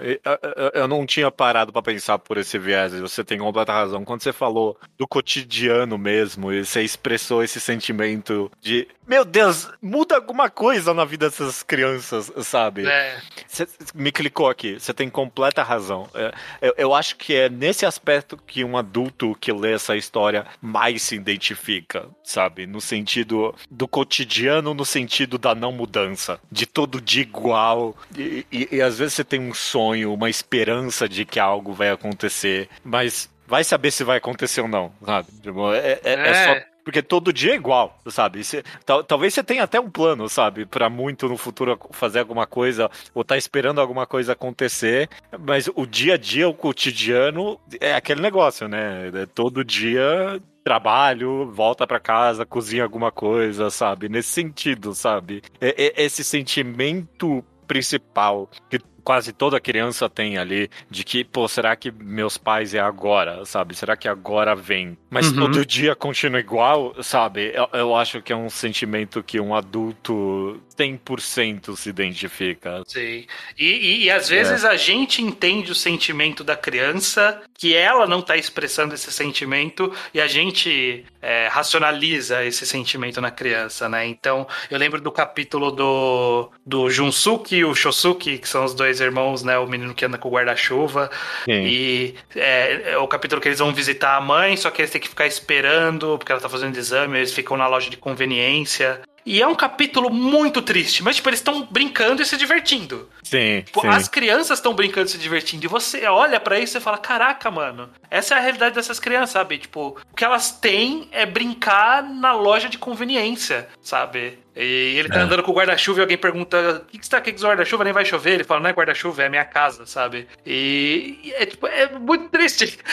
Eu não tinha parado para pensar por esse viés, você tem completa razão. Quando você falou do cotidiano mesmo, e você expressou esse sentimento de, meu Deus, muda alguma coisa na vida dessas crianças, sabe? É. Você me clicou aqui, você tem completa razão. É, eu, eu acho que é nesse aspecto que um adulto que lê essa história mais se identifica, sabe? No sentido do cotidiano, no sentido da não mudança, de todo dia igual. E, e, e às vezes você tem um sonho, uma esperança de que algo vai acontecer, mas vai saber se vai acontecer ou não, sabe? Tipo, é, é, é, só é. Porque todo dia é igual, sabe? Cê, tal, talvez você tenha até um plano, sabe? para muito no futuro fazer alguma coisa, ou tá esperando alguma coisa acontecer, mas o dia a dia, o cotidiano, é aquele negócio, né? É todo dia trabalho, volta para casa, cozinha alguma coisa, sabe? Nesse sentido, sabe? É, é, esse sentimento principal que quase toda criança tem ali de que, pô, será que meus pais é agora, sabe? Será que agora vem? Mas uhum. todo dia continua igual, sabe? Eu, eu, acho que é um sentimento que um adulto 100% se identifica. Sim. E, e, e às vezes é. a gente entende o sentimento da criança, que ela não tá expressando esse sentimento, e a gente é, racionaliza esse sentimento na criança, né? Então, eu lembro do capítulo do, do Junsuke e o Shosuke, que são os dois irmãos, né? O menino que anda com o guarda-chuva. E é, é, o capítulo que eles vão visitar a mãe, só que eles têm que ficar esperando, porque ela tá fazendo exame, eles ficam na loja de conveniência. E é um capítulo muito triste, mas, tipo, eles estão brincando e se divertindo. Sim, tipo, sim. As crianças estão brincando e se divertindo. E você olha para isso e fala: caraca, mano, essa é a realidade dessas crianças, sabe? Tipo, o que elas têm é brincar na loja de conveniência, sabe? E ele tá é. andando com o guarda-chuva e alguém pergunta: o que, que você tá aqui com o guarda-chuva? Nem vai chover. Ele fala: não é guarda-chuva, é minha casa, sabe? E é, tipo, é muito triste. [LAUGHS]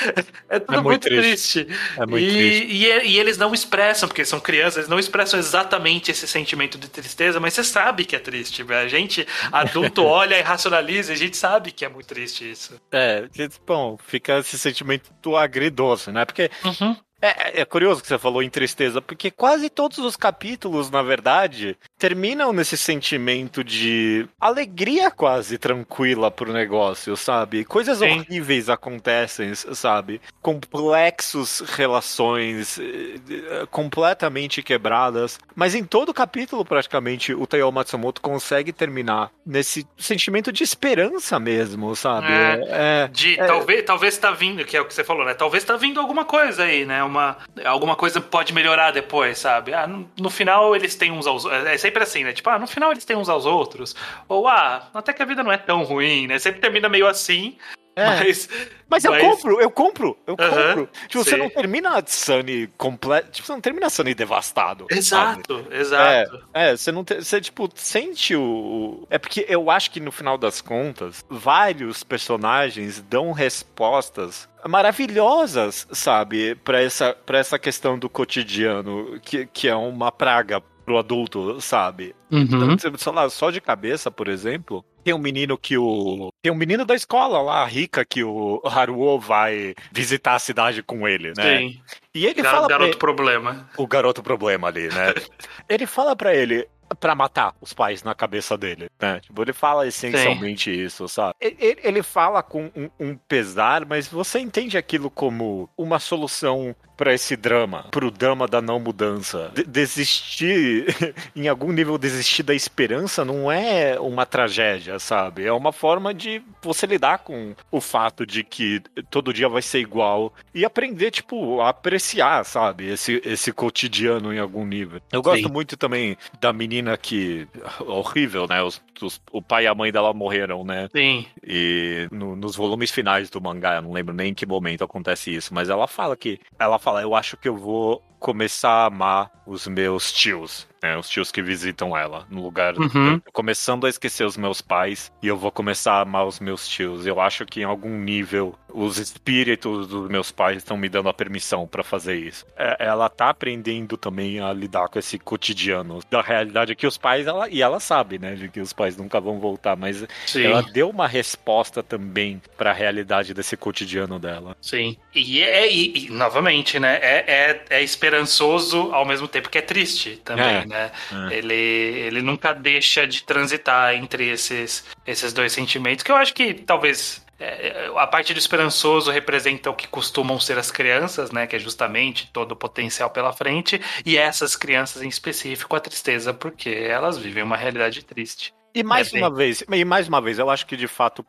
É tudo é muito, muito triste. triste. É muito e, triste. E, e, eles não expressam, porque são crianças, eles não expressam exatamente esse sentimento de tristeza, mas você sabe que é triste. A gente, adulto, [LAUGHS] olha e racionaliza, a gente sabe que é muito triste isso. É, bom, fica esse sentimento agridoce, né? Porque uhum. É, é, curioso que você falou em tristeza, porque quase todos os capítulos, na verdade, terminam nesse sentimento de alegria quase tranquila pro negócio, sabe? Coisas Sim. horríveis acontecem, sabe? Complexos relações eh, completamente quebradas. Mas em todo capítulo, praticamente, o Taiyo Matsumoto consegue terminar nesse sentimento de esperança mesmo, sabe? É, é de é, talvez, talvez tá vindo, que é o que você falou, né? Talvez tá vindo alguma coisa aí, né? Uma, alguma coisa pode melhorar depois, sabe? Ah, no, no final eles têm uns aos é, é sempre assim, né? Tipo, ah, no final eles têm uns aos outros. Ou, ah, até que a vida não é tão ruim, né? Sempre termina meio assim. É. Mas, mas eu mas... compro, eu compro, eu compro. Tipo, sim. você não termina a Sunny completo. Tipo, você não termina a Sunny devastado. Exato, sabe? exato. É, é, você não te, você, tipo, sente o. É porque eu acho que no final das contas, vários personagens dão respostas maravilhosas, sabe, para essa, pra essa questão do cotidiano, que, que é uma praga pro adulto, sabe? Uhum. Então, sei lá, só de cabeça, por exemplo, tem um menino que o. Tem um menino da escola lá, rica, que o Haruo vai visitar a cidade com ele, né? Sim. E ele Gar fala. O garoto ele... problema. O garoto problema ali, né? [LAUGHS] ele fala para ele: para matar os pais na cabeça dele, né? Tipo, ele fala essencialmente Sim. isso, sabe? Ele, ele fala com um, um, pesar, mas você entende aquilo como uma solução para esse drama, pro drama da não mudança. De desistir, [LAUGHS] em algum nível, desistir da esperança não é uma tragédia, sabe? É uma forma de você lidar com o fato de que todo dia vai ser igual e aprender, tipo, a apreciar, sabe? Esse, esse cotidiano em algum nível. Eu gosto Sim. muito também da menina que. horrível, né? Os, os, o pai e a mãe dela morreram, né? Sim. E no, nos volumes finais do mangá, eu não lembro nem em que momento acontece isso, mas ela fala que. Ela fala, eu acho que eu vou começar a amar os meus tios. né? Os tios que visitam ela. No lugar. Uhum. eu começando a esquecer os meus pais e eu vou começar a amar os meus tios. Eu acho que em algum nível os espíritos dos meus pais estão me dando a permissão pra fazer isso. É, ela tá aprendendo também a lidar com esse cotidiano da realidade que os pais, ela, e ela sabe, né, de que os pais nunca vão voltar, mas Sim. ela deu uma resposta também pra realidade desse cotidiano dela. Sim. E, é, e, e, novamente, né? É, é, é esperançoso ao mesmo tempo que é triste também, É, né? é. Ele, ele nunca deixa de transitar entre esses, esses dois sentimentos, que eu acho que talvez. É, a parte do esperançoso representa o que costumam ser as crianças, né? Que é justamente todo o potencial pela frente, e essas crianças em específico a tristeza, porque elas vivem uma realidade triste. E mais É, bem- uma vez, e mais uma vez, eu acho que de fato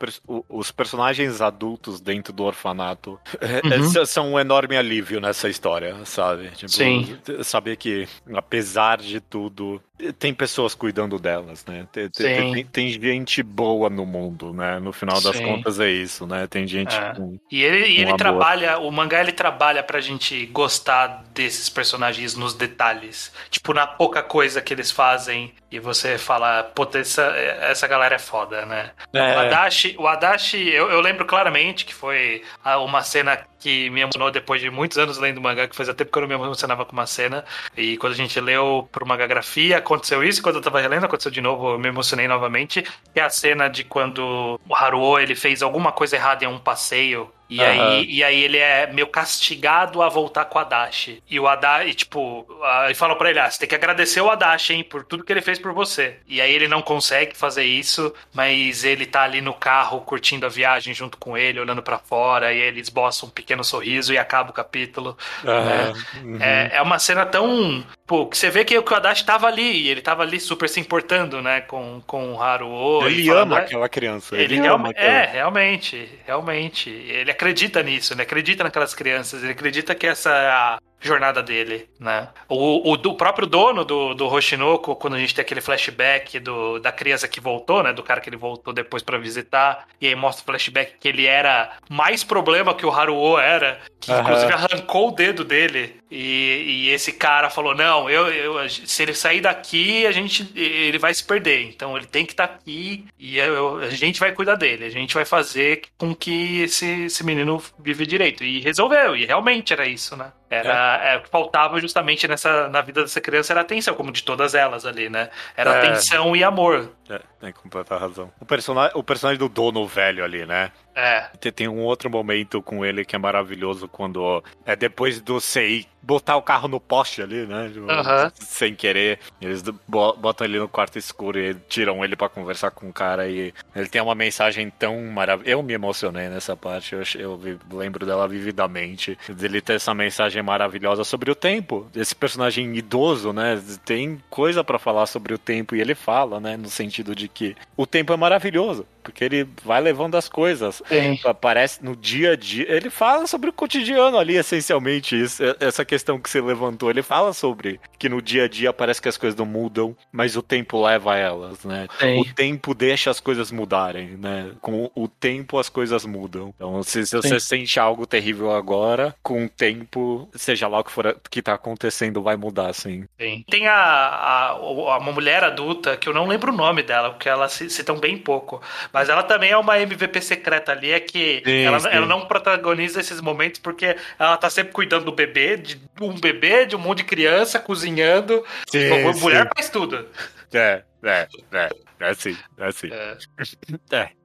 os personagens adultos dentro do orfanato é, é, Uhum. são um enorme alívio nessa história, sabe? Tipo, Sim. Saber que, apesar de tudo, tem pessoas cuidando delas, né? Tem, tem- tem- gente boa no mundo, né? No final das Sim. contas é isso, né? Tem gente É. com. E ele, e ele trabalha, o mangá ele trabalha pra gente gostar desses personagens nos detalhes. Tipo, na pouca coisa que eles fazem e você fala, puta, essa, essa galera é foda, né? O É, Adachi, o Adachi eu, eu lembro claramente que foi uma cena que me emocionou depois de muitos anos lendo mangá, que fazia tempo que eu não me emocionava com uma cena. E quando a gente leu por magagrafia, aconteceu isso. Quando eu tava relendo, aconteceu de novo, eu me emocionei novamente. É a cena de quando o Haruo ele fez alguma coisa errada em um passeio. E, Aham. aí, e aí ele é meio castigado a voltar com o Adachi. E o Adachi, tipo, aí falam pra ele, ah, você tem que agradecer o Adachi, hein, por tudo que ele fez por você. E aí ele não consegue fazer isso, mas ele tá ali no carro curtindo a viagem junto com ele, olhando pra fora, e ele esboça um pequeno sorriso e acaba o capítulo. aham, uhum. É, é uma cena tão. Pô, que você vê que, que o Adachi tava ali, e ele tava ali super se importando, né, com, com o Haruo. Ele ama "Ah, aquela criança. ele Ele, ama realmente, aquela... é, realmente, realmente. Ele acredita nisso, ele acredita naquelas crianças, ele acredita que essa é jornada dele, né? O, o, do próprio dono do, do Hoshinoko, quando a gente tem aquele flashback do, da criança que voltou, né? Do cara que ele voltou depois pra visitar, e aí mostra o flashback que ele era mais problema que o Haruo era, que Aham. inclusive arrancou o dedo dele. E, e esse cara falou: Não, eu, eu- se ele sair daqui, a gente ele vai se perder. Então ele tem que estar aqui e eu- a gente vai cuidar dele. A gente vai fazer com que esse, esse menino vive direito. E resolveu, e realmente era isso, né? Era, é, o que faltava justamente nessa, na vida dessa criança era atenção, como de todas elas ali, né? Era É. atenção e amor. É, tem completa razão. O personagem, o personagem do dono velho ali, né? É, Tem- um outro momento com ele que é maravilhoso quando é depois do Sei botar o carro no poste ali, né? Tipo. Sem querer. Eles bo- botam ele no quarto escuro e tiram ele pra conversar com o cara e ele tem uma mensagem tão maravilhosa. Eu me emocionei nessa parte, eu, eu lembro dela vividamente. Ele ter essa mensagem maravilhosa sobre o tempo. Esse personagem idoso, né? Tem coisa pra falar sobre o tempo e ele fala, né? No sentido de que o tempo é maravilhoso. Porque ele vai levando as coisas. Sim. Aparece no dia a dia. Ele fala sobre o cotidiano ali, essencialmente. Isso, essa questão que você levantou. Ele fala sobre que no dia a dia parece que as coisas não mudam, mas o tempo leva elas, né? Sim. O tempo deixa as coisas mudarem, né? Com o tempo as coisas mudam. Então, se, se você sente algo terrível agora, com o tempo, seja lá o que for que tá acontecendo, vai mudar, sim. Sim. Tem a, a, a- uma mulher adulta, que eu não lembro o nome dela, porque ela se citam bem pouco. Mas ela também é uma MVP secreta ali, é que Sim, ela, sim. ela não protagoniza esses momentos porque ela tá sempre cuidando do bebê, de um bebê, de um monte de criança, cozinhando. Sim, mulher faz tudo. É, é, é. É assim, é assim. É.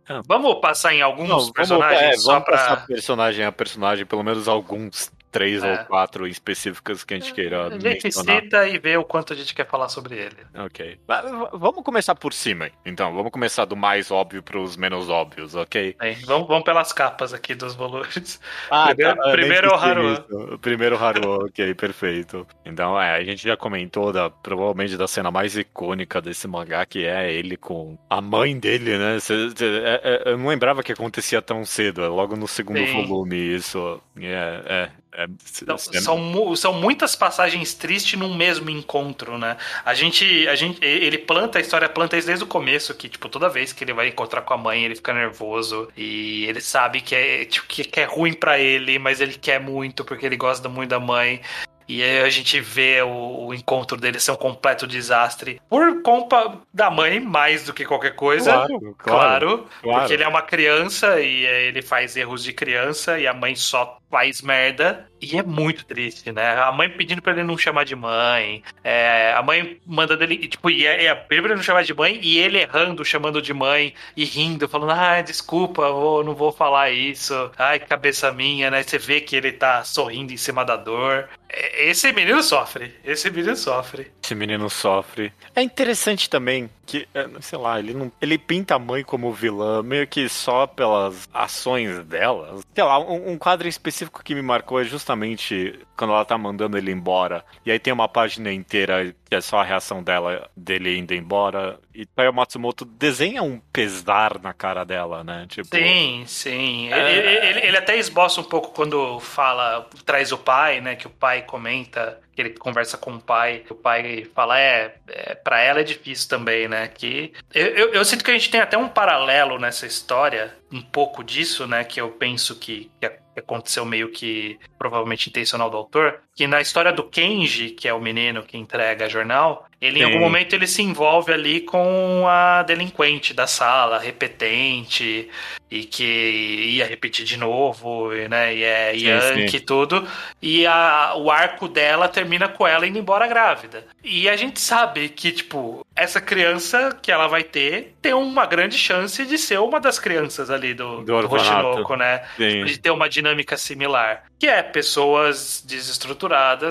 É. Vamos passar em alguns Não, vamos, personagens é, só vamos pra. passar personagem a personagem, pelo menos alguns, três É. ou quatro específicos que a gente queira A gente mencionar. cita e vê o quanto a gente quer falar sobre ele. Ok. Vamos começar por cima, então. Vamos começar do mais óbvio para os menos óbvios, ok? Vamos, vamos pelas capas aqui dos volumes. Ah, Primeiro- nem primeiro é o Haruo. Primeiro o Haruo, ok, perfeito. Então, é, a gente já comentou da, provavelmente da cena mais icônica desse mangá, que é ele com a mãe dele, né? Cê- cê- é- é- eu não lembrava que acontecia tão cedo, é logo no segundo Sim. volume isso. É, é, é, Então, são, são muitas passagens tristes num mesmo encontro, né? A gente, a gente, ele planta a história, planta isso desde o começo, que tipo toda vez que ele vai encontrar com a mãe, ele fica nervoso e ele sabe que é, tipo, que, é ruim pra ele, mas ele quer muito porque ele gosta muito da mãe. E aí a gente vê o, o encontro dele ser um completo desastre por culpa da mãe, mais do que qualquer coisa. Claro, Claro, claro, claro. porque ele é uma criança e eh, ele faz erros de criança e a mãe só faz merda. E é muito triste, né? A mãe pedindo pra ele não chamar de mãe. é, a mãe mandando ele, tipo, e é, é, pedindo pra ele não chamar de mãe e ele errando, chamando de mãe e rindo, falando, ah, desculpa, vou, não vou falar isso. Ai, cabeça minha, né? Você vê que ele tá sorrindo em cima da dor. É, Esse menino sofre. Esse menino sofre. Esse menino sofre. É interessante também que, é, sei lá, ele não. Ele pinta a mãe como vilã, meio que só pelas ações dela. Sei lá, um, um quadro específico que me marcou é justamente quando ela tá mandando ele embora. E aí tem uma página inteira que é só a reação dela, dele indo embora. E Taya Matsumoto desenha um pesar na cara dela, né? Tipo. Sim, sim. É. Ele, ele- ele até esboça um pouco quando fala, traz o pai, né? Que o pai comenta, ele conversa com o pai, o pai fala, é, é para ela é difícil também, né? Que eu, eu, eu sinto que a gente tem até um paralelo nessa história, um pouco disso, né? Que eu penso que, que aconteceu meio que provavelmente intencional do autor, que na história do Kenji, que é o menino que entrega jornal, ele em Sim. algum momento ele se envolve ali com a delinquente da sala, repetente, e que ia repetir de novo, e, né? E é Yankee e tudo. E a, o arco dela termina com ela indo embora grávida. E a gente sabe que, tipo, essa criança que ela vai ter tem uma grande chance de ser uma das crianças ali do, Do do. Hoshinoku, né? Sim. De ter uma dinâmica similar. Que é pessoas desestruturadas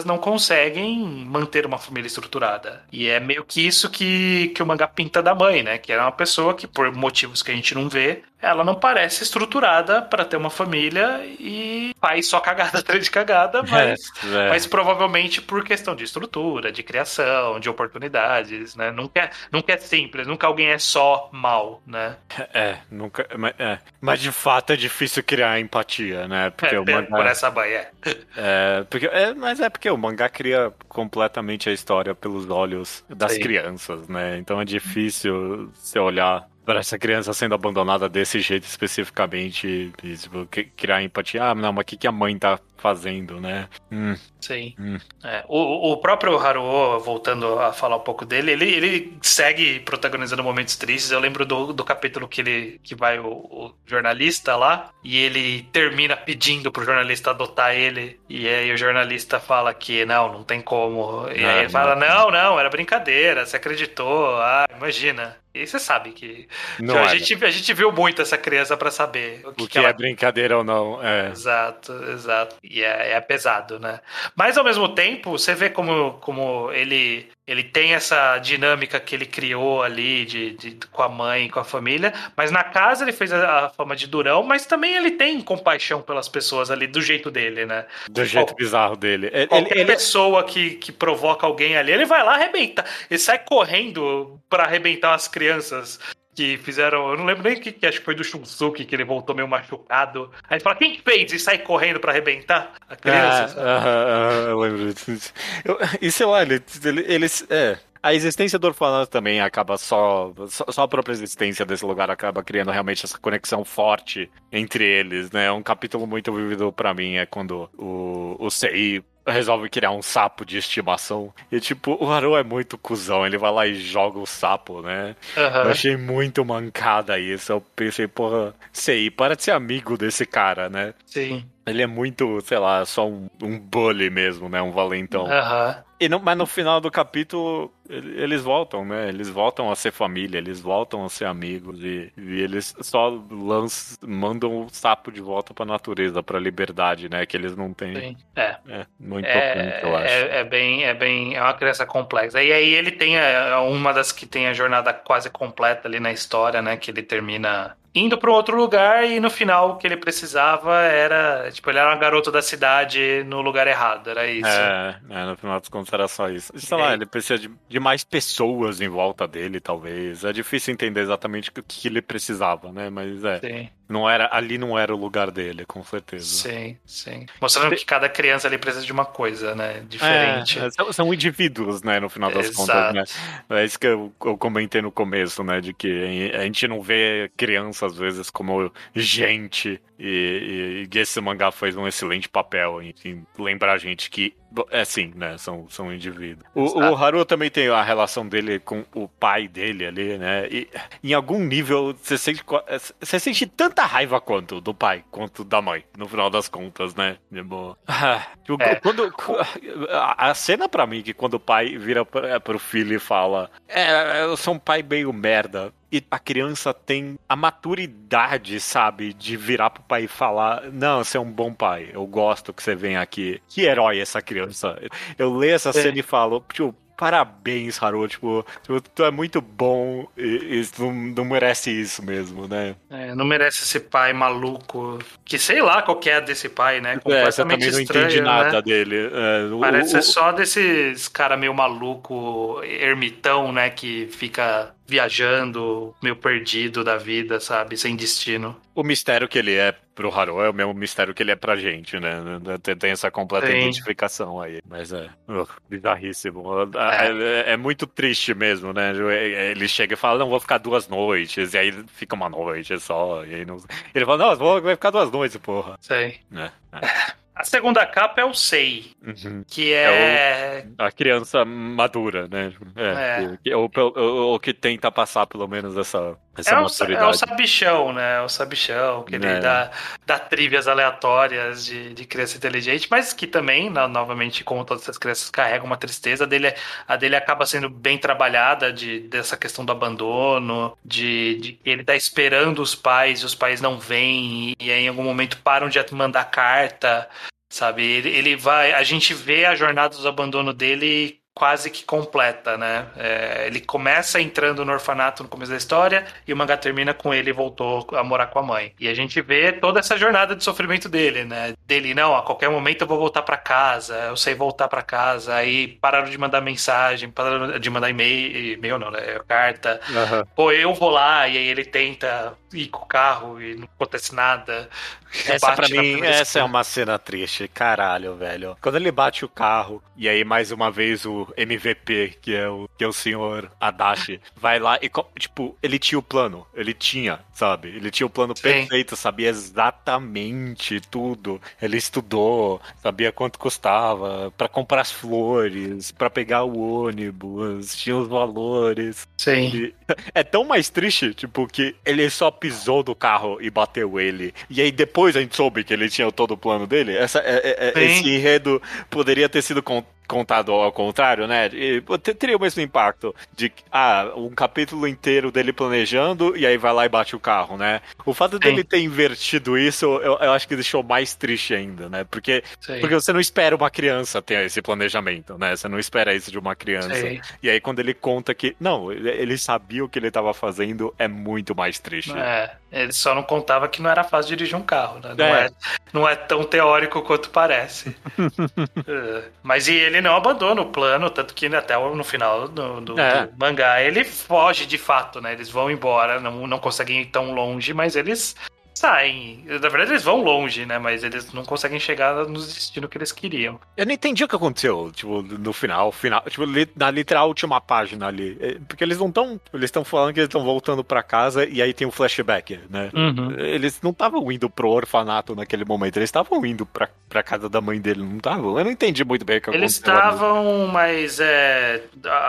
não conseguem manter uma família estruturada. E é meio que isso que, que o mangá pinta da mãe, né? Que é uma pessoa que, por motivos que a gente não vê, ela não parece estruturada para ter uma família e faz só cagada [LAUGHS] atrás de cagada, mas, É, é. mas provavelmente por questão de estrutura, de criação, de oportunidades, né? Nunca é, nunca é simples, nunca alguém é só mal, né? É, nunca. Mas, é. mas de fato é difícil criar empatia, né? Porque É, o por mangá. essa mãe, é. [LAUGHS] É, porque, é, mas é porque o mangá cria completamente a história pelos olhos das Sim. crianças, né? Então é difícil você olhar para essa criança sendo abandonada desse jeito especificamente tipo, criar empatia. Ah, não, mas o que, que a mãe tá fazendo, né? Hum, Sim. Hum. É, o, o próprio Haruo, voltando a falar um pouco dele, ele, ele segue protagonizando momentos tristes. Eu lembro do, do capítulo que ele que vai o, o jornalista lá e ele termina pedindo pro jornalista adotar ele. E aí o jornalista fala que não, não tem como. E Ah, aí ele fala: não. não, não, era brincadeira, você acreditou. Ah, imagina. E você sabe que. não a, é. gente, a gente viu muito essa criança pra saber o que, O que que ela é brincadeira ou não. É. Exato, exato. E é, é pesado, né? Mas ao mesmo tempo, você vê como, como ele, ele tem essa dinâmica que ele criou ali de, de- com a mãe, com a família. Mas na casa ele fez a, a fama de durão, mas também ele tem compaixão pelas pessoas ali, do jeito dele, né? Do jeito Qual- bizarro dele. Ele, Qualquer ele- pessoa que, que provoca alguém ali, ele vai lá arrebenta. Ele sai correndo pra arrebentar as crianças que fizeram. Eu não lembro nem o que, que acho que foi do Shunsuke que ele voltou meio machucado. Aí ele fala: quem que fez? E sai correndo pra arrebentar a criança. Ah, aham, eu lembro disso. Eu- e sei lá, ele, ele- eles. É. A existência do orfanato também acaba só, só. Só a própria existência desse lugar acaba criando realmente essa conexão forte entre eles, né? Um capítulo muito vívido pra mim é quando o, o Sei resolve criar um sapo de estimação. E tipo, o Haru é muito cuzão, ele vai lá e joga o sapo, né? Aham. Eu achei muito mancada isso. Eu pensei, porra, Sei, para de ser amigo desse cara, né? Sim. Ele é muito, sei lá, só um, um bully mesmo, né? Um valentão. Aham. E não, mas no final do capítulo, ele- eles voltam, né? Eles voltam a ser família, eles voltam a ser amigos. E, e eles só lançam, mandam o sapo de volta pra natureza, pra liberdade, né? Que eles não têm. Sim. É. É, muito importante, eu acho. É, é bem, é bem, é uma criança complexa. E aí ele tem a- uma das que tem a jornada quase completa ali na história, né? Que ele termina indo para outro lugar e no final o que ele precisava era, tipo, ele era um garoto da cidade no lugar errado, era isso. É, é, no final dos contos era só isso. Sei E lá, ele precisa de, de mais pessoas em volta dele, talvez. É difícil entender exatamente o que ele precisava, né? Mas é, Sim, não era, ali não era o lugar dele, com certeza. sim, sim. Mostrando que cada criança ali precisa de uma coisa, né? Diferente. É, é, são, são indivíduos, né, no final das Exato. contas, né? É isso que eu, eu comentei no começo, né, de que a gente não vê criança às vezes como gente e, e, e esse mangá faz um excelente papel em, em lembrar a gente que É sim, né? São, são indivíduos. O, o Haru também tem a relação dele com o pai dele ali, né? E em algum nível você sente, você sente tanta raiva quanto do pai, quanto da mãe, no final das contas, né? Tipo, [LAUGHS] é. quando, a cena pra mim que quando o pai vira pro filho e fala: É, eu sou um pai meio merda e a criança tem a maturidade, sabe, de virar pro pai e falar: Não, você é um bom pai, eu gosto que você vem aqui. Que herói essa criança. Eu leio essa é. cena e falo, tipo, parabéns, Haru. Tipo, tu é muito bom e, e tu não, merece isso mesmo, né? É, não merece esse pai maluco. Que sei lá qual que é desse pai, né? Completamente é, você também não estranho, entendi nada né? dele. É, Parece o, só desses cara meio maluco, ermitão, né? Que fica viajando, meio perdido da vida, sabe? Sem destino. O mistério que ele é pro Haru é o mesmo mistério que ele é pra gente, né? Tem essa completa Sim. identificação aí. Mas é uh, bizarríssimo. É. É, é. muito triste mesmo, né? Ele chega e fala, não, vou ficar duas noites. E aí fica uma noite só. E aí não... Ele fala, não, vai ficar duas noites, porra. Sei. É, é. [LAUGHS] A segunda capa é o Sei, uhum. que é... é o, a criança madura, né? É, é. O, o, o, que tenta passar pelo menos essa, essa é maturidade. O, é o sabichão, né? É o sabichão, que ele é. dá, dá trivias aleatórias de, de criança inteligente, mas que também, novamente, como todas essas crianças, carregam uma tristeza. A dele, a dele acaba sendo bem trabalhada de, dessa questão do abandono, de, de ele tá esperando os pais e os pais não vêm, e aí em algum momento param de mandar carta sabe? Ele, ele vai, a gente vê a jornada do abandono dele quase que completa, né? É, ele começa entrando no orfanato no começo da história e o mangá termina com ele voltou a morar com a mãe. E a gente vê toda essa jornada de sofrimento dele, né? Dele, não, a qualquer momento eu vou voltar para casa, eu sei voltar para casa. Aí pararam de mandar mensagem, pararam de mandar e-mail, e-mail não, né? Carta. Uhum. Pô, eu vou lá e aí ele tenta ir com o carro e não acontece nada. Essa pra mim, essa é uma cena triste, caralho, velho. Quando ele bate o carro, e aí mais uma vez o MVP, que é o, que é o senhor Adachi, vai lá e, tipo, ele tinha o plano, ele tinha, sabe? Ele tinha o plano Sim. perfeito, sabia exatamente tudo. Ele estudou, sabia quanto custava, para comprar as flores, para pegar o ônibus, tinha os valores. Sim. E [LAUGHS] é tão mais triste, tipo, que ele só pisou do carro e bateu ele. E aí depois a gente soube que ele tinha todo o plano dele. Essa, é, é, é esse enredo poderia ter sido contado ao contrário, né? E teria o mesmo impacto de ah, um capítulo inteiro dele planejando e aí vai lá e bate o carro, né? O fato Sim. dele ter invertido isso, eu, eu, acho que deixou mais triste ainda, né? Porque, porque você não espera uma criança ter esse planejamento, né? Você não espera isso de uma criança. Sim. E aí quando ele conta que, não, ele sabia o que ele estava fazendo, é muito mais triste. É, ele só não contava que não era fácil dirigir um carro, né? Não é, é não é tão teórico quanto parece. [LAUGHS] É. Mas e ele não abandona o plano, tanto que até no final do, do, é. do, mangá ele foge de fato, né? Eles vão embora, não, não conseguem ir tão longe, mas eles saem. Na verdade, eles vão longe, né? Mas eles não conseguem chegar no destino que eles queriam. Eu não entendi o que aconteceu, tipo, no final, final, tipo, na literal última página ali. É, porque eles não estão. Eles estão falando que eles estão voltando para casa e aí tem um flashback, né? Uhum. Eles não estavam indo pro orfanato naquele momento, eles estavam indo pra, pra casa da mãe dele, não estavam? Eu não entendi muito bem o que aconteceu. Eles estavam, mas é,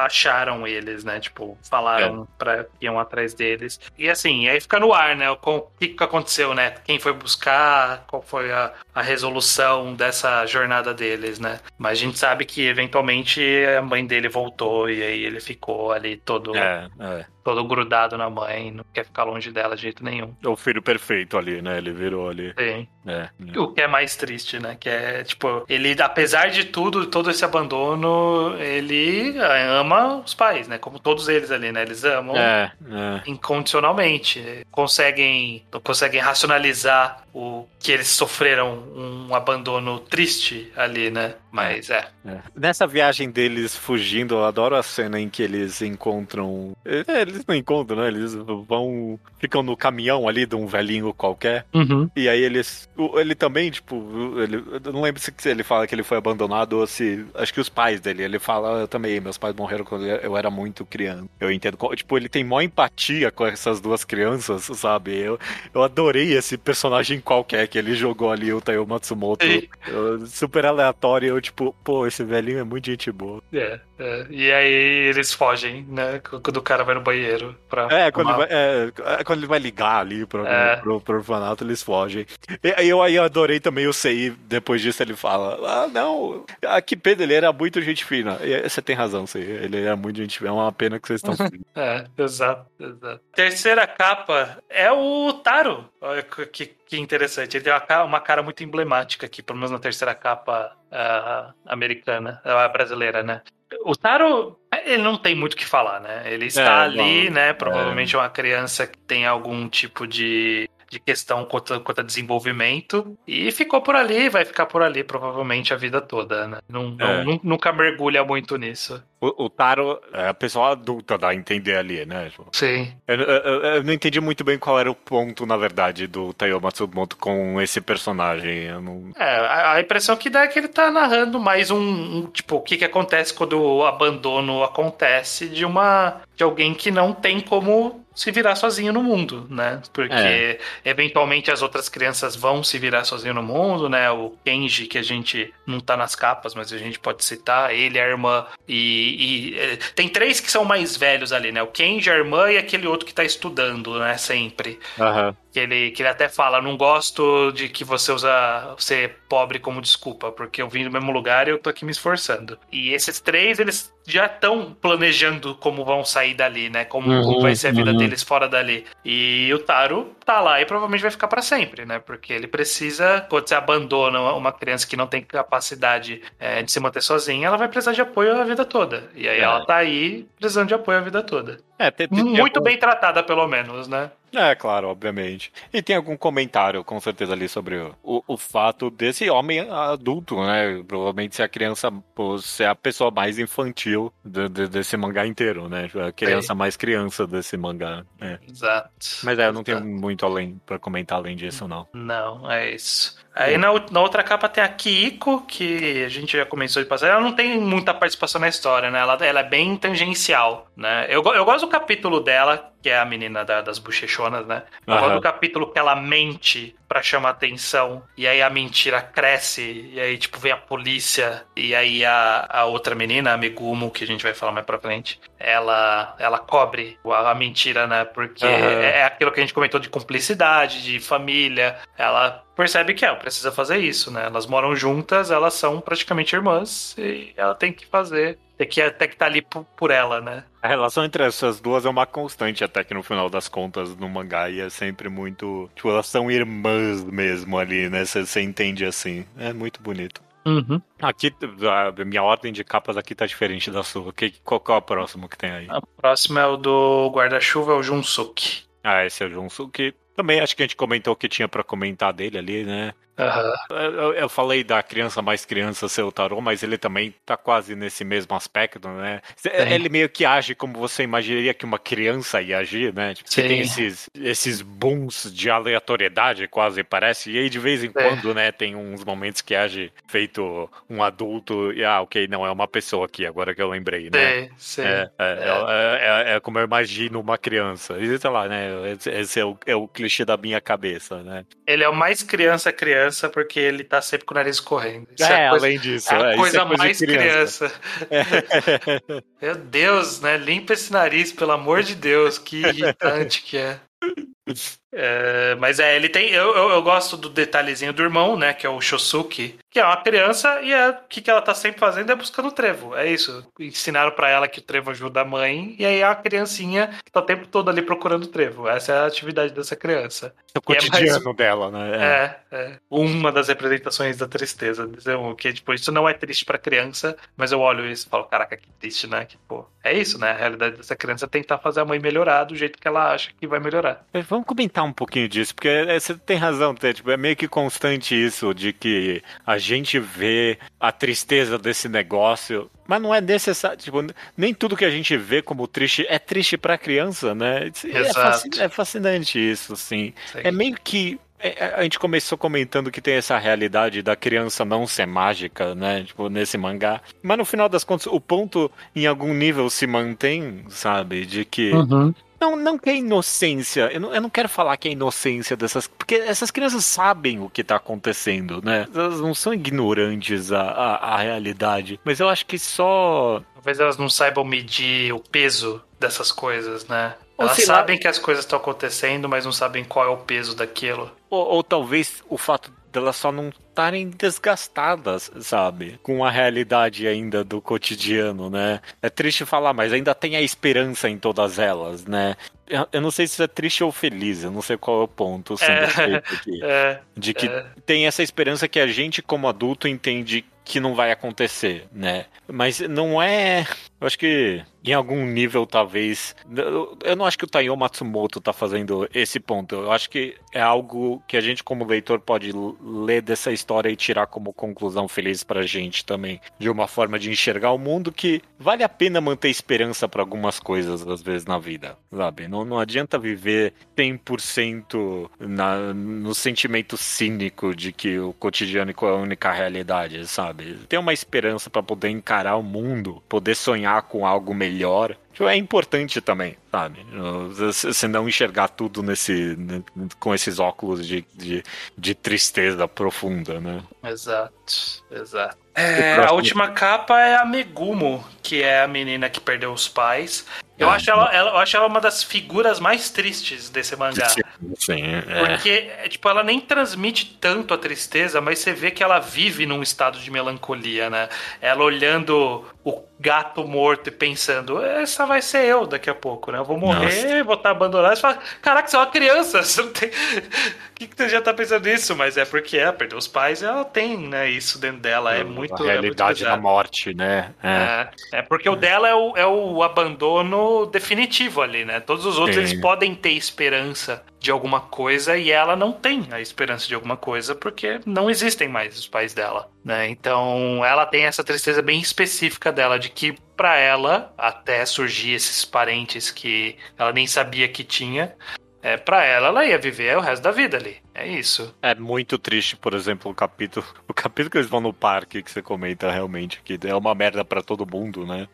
acharam eles, né? Tipo, falaram é. pra iam atrás deles. E assim, aí fica no ar, né? O que, que aconteceu aconteceu, né? Quem foi buscar, qual foi a, a resolução dessa jornada deles, né? Mas a gente sabe que eventualmente a mãe dele voltou e aí ele ficou ali todo. É, é todo grudado na mãe, não quer ficar longe dela de jeito nenhum. É o filho perfeito ali, né? Ele virou ali. Sim. É, é. O que é mais triste, né? Que é, tipo, ele, apesar de tudo, todo esse abandono, ele ama os pais, né? Como todos eles ali, né? Eles amam é, é. incondicionalmente. Conseguem, conseguem racionalizar o que eles sofreram um abandono triste ali, né? Mas é. é. Nessa viagem deles fugindo, eu adoro a cena em que eles encontram. É, eles não encontram, né? Eles vão. ficam no caminhão ali de um velhinho qualquer. Uhum. E aí eles. Ele também, tipo, ele, eu não lembro se ele fala que ele foi abandonado ou se. Acho que os pais dele. Ele fala, eu também, meus pais morreram quando eu era muito criança. Eu entendo. Tipo, ele tem maior empatia com essas duas crianças, sabe? Eu, eu adorei esse personagem qualquer que ele jogou ali, o Taiyo Matsumoto. Super aleatório. Eu, tipo, pô, esse velhinho é muito gente boa. É, é. E aí eles fogem, né? Quando o cara vai no banheiro pra. É, quando, ele tomar- vai, é, é, quando ele vai ligar ali pro, É. pro, pro orfanato, eles fogem. E eu aí adorei também o CI, depois disso ele fala, ah, não, aqui Pedro, ele era muito gente fina. E aí, você tem razão, CI, ele era muito gente fina, é uma pena que vocês estão [LAUGHS] É, exato, exato. Terceira capa é o Taro. Olha que, que interessante. Ele tem uma cara, uma cara muito emblemática aqui, pelo menos na terceira capa ah, americana, ah, brasileira, né? O Taro, ele não tem muito o que falar, né? Ele está É, ali, não. né? Provavelmente é uma criança que tem algum tipo de, de questão quanto, quanto a desenvolvimento e ficou por ali, vai ficar por ali provavelmente a vida toda, né? Não, não- É. nu- nunca mergulha muito nisso. O, o Taro é a pessoa adulta, dá a entender ali, né? Sim. Eu, eu- eu não entendi muito bem qual era o ponto, na verdade, do Taiyo Matsumoto com esse personagem. Não... É, a, a impressão que dá é que ele tá narrando mais um, um, tipo, o que que acontece quando o abandono acontece de uma de alguém que não tem como se virar sozinho no mundo, né? Porque É. eventualmente as outras crianças vão se virar sozinho no mundo, né? O Kenji que a gente não tá nas capas, mas a gente pode citar, ele, a irmã e, e, eh, tem três que são mais velhos ali, né? O Kenji, a irmã e aquele outro que tá estudando, né? Sempre. Aham. Que ele, que ele até fala, não gosto de que você usa ser pobre como desculpa, porque eu vim do mesmo lugar e eu tô aqui me esforçando. E esses três, eles já estão planejando como vão sair dali, né? Como, Uhum, como vai ser a vida uhum. deles fora dali. E o Taro tá lá e provavelmente vai ficar pra sempre, né? Porque ele precisa, quando você abandona uma criança que não tem capacidade é, de se manter sozinha, ela vai precisar de apoio a vida toda. E aí É. ela tá aí precisando de apoio a vida toda. É, tem, tem- Muito algum- bem tratada, pelo menos, né? É, claro, obviamente. E tem algum comentário, com certeza, ali sobre o, o, o fato desse homem adulto, né? Provavelmente ser a criança, ser a pessoa mais infantil de- de- desse mangá inteiro, né? A criança mais criança desse mangá. é. Exato. Mas é, eu não tenho Exato. Muito além pra comentar além disso, não. Não, é isso. Aí na, ou- na outra capa tem a Kiko, que a gente já começou de passar. Ela não tem muita participação na história, né? Ela, ela é bem tangencial, né? Eu, eu gosto do capítulo dela, que é a menina da- das bochechonas, né? Eu gosto Aham. do capítulo que ela mente pra chamar atenção, e aí a mentira cresce, e aí, tipo, vem a polícia, e aí a, a outra menina, a Megumo, que a gente vai falar mais pra frente, ela, ela cobre a, a mentira, né? Porque Aham. é, é aquilo que a gente comentou de cumplicidade, de família. Ela percebe que ela precisa fazer isso, né? Elas moram juntas, elas são praticamente irmãs, e ela tem que fazer, tem que até que tá ali por, por ela, né? A relação entre essas duas é uma constante, até que no final das contas, no mangá, e é sempre muito. Tipo, elas são irmãs mesmo ali, né? Você entende assim. É muito bonito. Uhum. Aqui, a minha ordem de capas aqui tá diferente da sua. Que, qual, qual é o próximo que tem aí? A próxima é o do guarda-chuva, é o Junsuke. Ah, esse é o Junsuke. Também acho que a gente comentou o que tinha pra comentar dele ali, né? Aham. Eu, eu falei da criança mais criança ser o Tarô, mas ele também tá quase nesse mesmo aspecto, né? Ele meio que age como você imaginaria que uma criança ia agir, né? Tipo, você Sim. tem esses, esses booms de aleatoriedade, quase parece, e aí de vez em É. quando, né, tem uns momentos que age feito um adulto, e ah, ok, não, é uma pessoa aqui, agora que eu lembrei, né? Sei, sei. É, é, é, é- é como eu imagino uma criança. E sei lá, né? Esse, esse é, o, é o clichê da minha cabeça, né? Ele é o mais criança criança porque ele tá sempre com o nariz correndo. Isso é, a coisa, além disso. é a é, coisa é coisa mais de criança. [LAUGHS] Meu Deus, né? Limpa esse nariz, pelo amor de Deus, que irritante que é. [LAUGHS] É, mas é, ele tem. Eu, eu, eu gosto do detalhezinho do irmão, né? Que é o Shosuke, que é uma criança e é, o que, que ela tá sempre fazendo é buscando o trevo. É isso. Ensinaram pra ela que o trevo ajuda a mãe, e aí é a criancinha que tá o tempo todo ali procurando o trevo. Essa é a atividade dessa criança. É o cotidiano dela, né? É, é. Uma das representações da tristeza. Dizer, o que, tipo, isso não é triste pra criança, mas eu olho isso e falo, caraca, que triste, né? Que, pô, é isso, né? A realidade dessa criança é tentar fazer a mãe melhorar do jeito que ela acha que vai melhorar. É, Vamos comentar um pouquinho disso, porque é, você tem razão, Tê, tipo, é meio que constante isso, de que a gente vê a tristeza desse negócio, mas não é necessário, tipo, nem tudo que a gente vê como triste é triste pra criança, né? É, Exato. fasci- é fascinante isso, sim. Sei. É meio que. é, A gente começou comentando que tem essa realidade da criança não ser mágica, né? Tipo, nesse mangá. Mas no final das contas, o ponto, em algum nível, se mantém, sabe? De que Não, não que é inocência. Eu não, eu não quero falar que é inocência dessas. Porque essas crianças sabem o que tá acontecendo, né? Elas não são ignorantes à, à, à realidade. Mas eu acho que só. Talvez elas não saibam medir o peso dessas coisas, né? Ou Elas sei lá. sabem que as coisas estão acontecendo, mas não sabem qual é o peso daquilo. Ou, ou talvez o fato delas só não estarem desgastadas, sabe? Com a realidade ainda do cotidiano, né? É triste falar, mas ainda tem a esperança em todas elas, né? Eu, não sei se isso é triste ou feliz, eu não sei qual é o ponto sendo É. feito aqui. [LAUGHS] É, De que É. tem essa esperança que a gente, como adulto, entende que não vai acontecer, né? Mas não é. Eu acho que em algum nível, talvez. Eu não acho que o Taiyo Matsumoto tá fazendo esse ponto. Eu acho que é algo que a gente, como leitor, pode ler dessa história e tirar como conclusão feliz pra gente também. De uma forma de enxergar o mundo que vale a pena manter esperança pra algumas coisas, às vezes, na vida, sabe? Não, não adianta viver 100% na, no sentimento cínico de que o cotidiano é a única realidade, sabe? Ter uma esperança pra poder encarar o mundo, poder sonhar com algo melhor. Tipo, É importante também, sabe? Você não enxergar tudo nesse, né, com esses óculos de, de, de tristeza profunda, né? exato, exato. É, a última capa é a Megumo, que é a menina que perdeu os pais. Eu, Ah, acho, ela, ela- eu acho ela uma das figuras mais tristes desse mangá. Sim, é. Porque, é, tipo, ela nem transmite tanto a tristeza, mas você vê que ela vive num estado de melancolia, né? Ela olhando o gato morto e pensando, essa vai ser eu daqui a pouco, né? Eu vou morrer, vou estar abandonado. Você fala, caraca, você é uma criança, [LAUGHS] você não tem... Que, que você já tá pensando nisso? Mas é porque ela perdeu os pais ela tem, né, isso dentro dela. É muito... a é muito realidade da morte, né? É. É, é porque o dela é o, é o abandono definitivo ali, né? Todos os outros Sim. eles podem ter esperança de alguma coisa e ela não tem a esperança de alguma coisa porque não existem mais os pais dela, né? Então ela tem essa tristeza bem específica dela de que pra ela até surgir esses parentes que ela nem sabia que tinha, é para ela ela ia viver o resto da vida ali. É isso. É muito triste, por exemplo, o capítulo. [LAUGHS] O capítulo que eles vão no parque que você comenta realmente, que é uma merda pra todo mundo, né?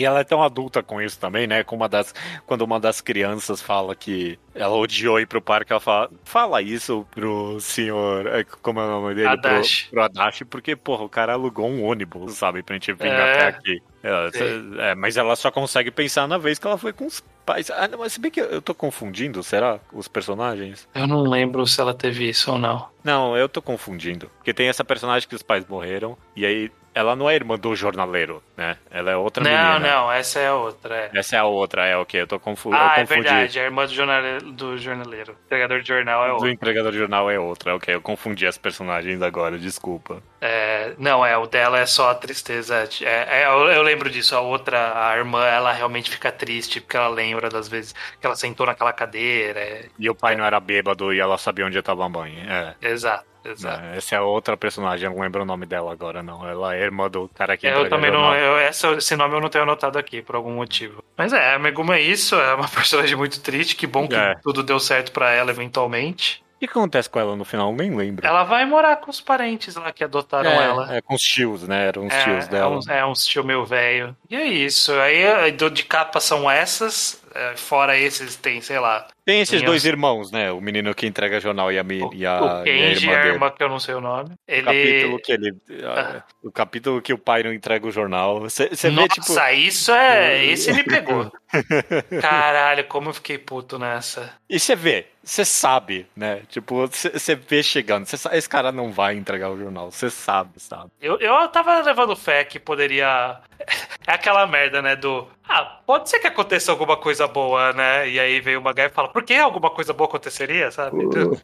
E ela é tão adulta com isso também, né? Com uma das, quando uma das crianças fala que ela odiou ir pro parque, ela fala, fala isso pro senhor, é, como é o nome dele? Adachi. Pro, pro Adachi, porque, porra, o cara alugou um ônibus, sabe, pra gente vir É. até aqui. É, Sim. é, mas ela só consegue pensar na vez que ela foi com os pais. Ah, não, mas se bem que eu tô confundindo, será? Os personagens? Eu não lembro se ela teve isso ou não. Não, eu tô confundindo. Porque tem essa personagem que os pais morreram, e aí ela não é irmã do jornaleiro, né? Ela é outra não, menina. não, essa é a outra. É. Essa é a outra, é o que? Eu tô confu Ah, eu é confundi. verdade. A irmã do, jornaleiro, do jornaleiro. Entregador de jornal é Do outra. entregador de jornal é outra, ok. Eu confundi as personagens agora, desculpa. É, não, é, o dela é só a tristeza. É, é, eu, eu lembro disso. A outra, a irmã, ela realmente fica triste porque ela lembra das vezes que ela sentou naquela cadeira. É, E o pai não era bêbado e ela sabia onde estava a mãe. É. exato, exato. Essa é a outra personagem, eu não lembro o nome dela agora, não. Ela é irmã do cara que eu também não. Eu, essa, esse nome eu não tenho anotado aqui por algum motivo. Mas é, a Meguma é isso. É uma [LAUGHS] personagem muito triste. Que bom que É. tudo deu certo pra ela eventualmente. O que acontece com ela no final? Nem lembro. Ela vai morar com os parentes lá que adotaram ela. é, é com os tios, né? Eram os É, tios é dela. uns, é uns tio meu velho. E é isso. Aí do- de capa são essas. Eh, Fora esses, tem, sei lá. Tem esses dois os- irmãos, né? O menino que entrega jornal e a, O, e a, o e a Kenji e irmã a dele. irmã, que eu não sei o nome. O Ele. capítulo que ele. Ah. O capítulo que o pai não entrega o jornal. Você vê, Nossa, tipo. isso é. [LAUGHS] Esse me pegou. [LAUGHS] Caralho, como eu fiquei puto nessa. E você vê, você sabe, né? Tipo, você vê chegando. Sabe, esse cara não vai entregar o jornal. Você sabe, sabe? Eu, eu tava levando fé que poderia. [LAUGHS] É aquela merda, né? Do. Ah, pode ser que aconteça alguma coisa boa, né? E aí veio uma guy e fala, por que alguma coisa boa aconteceria, sabe?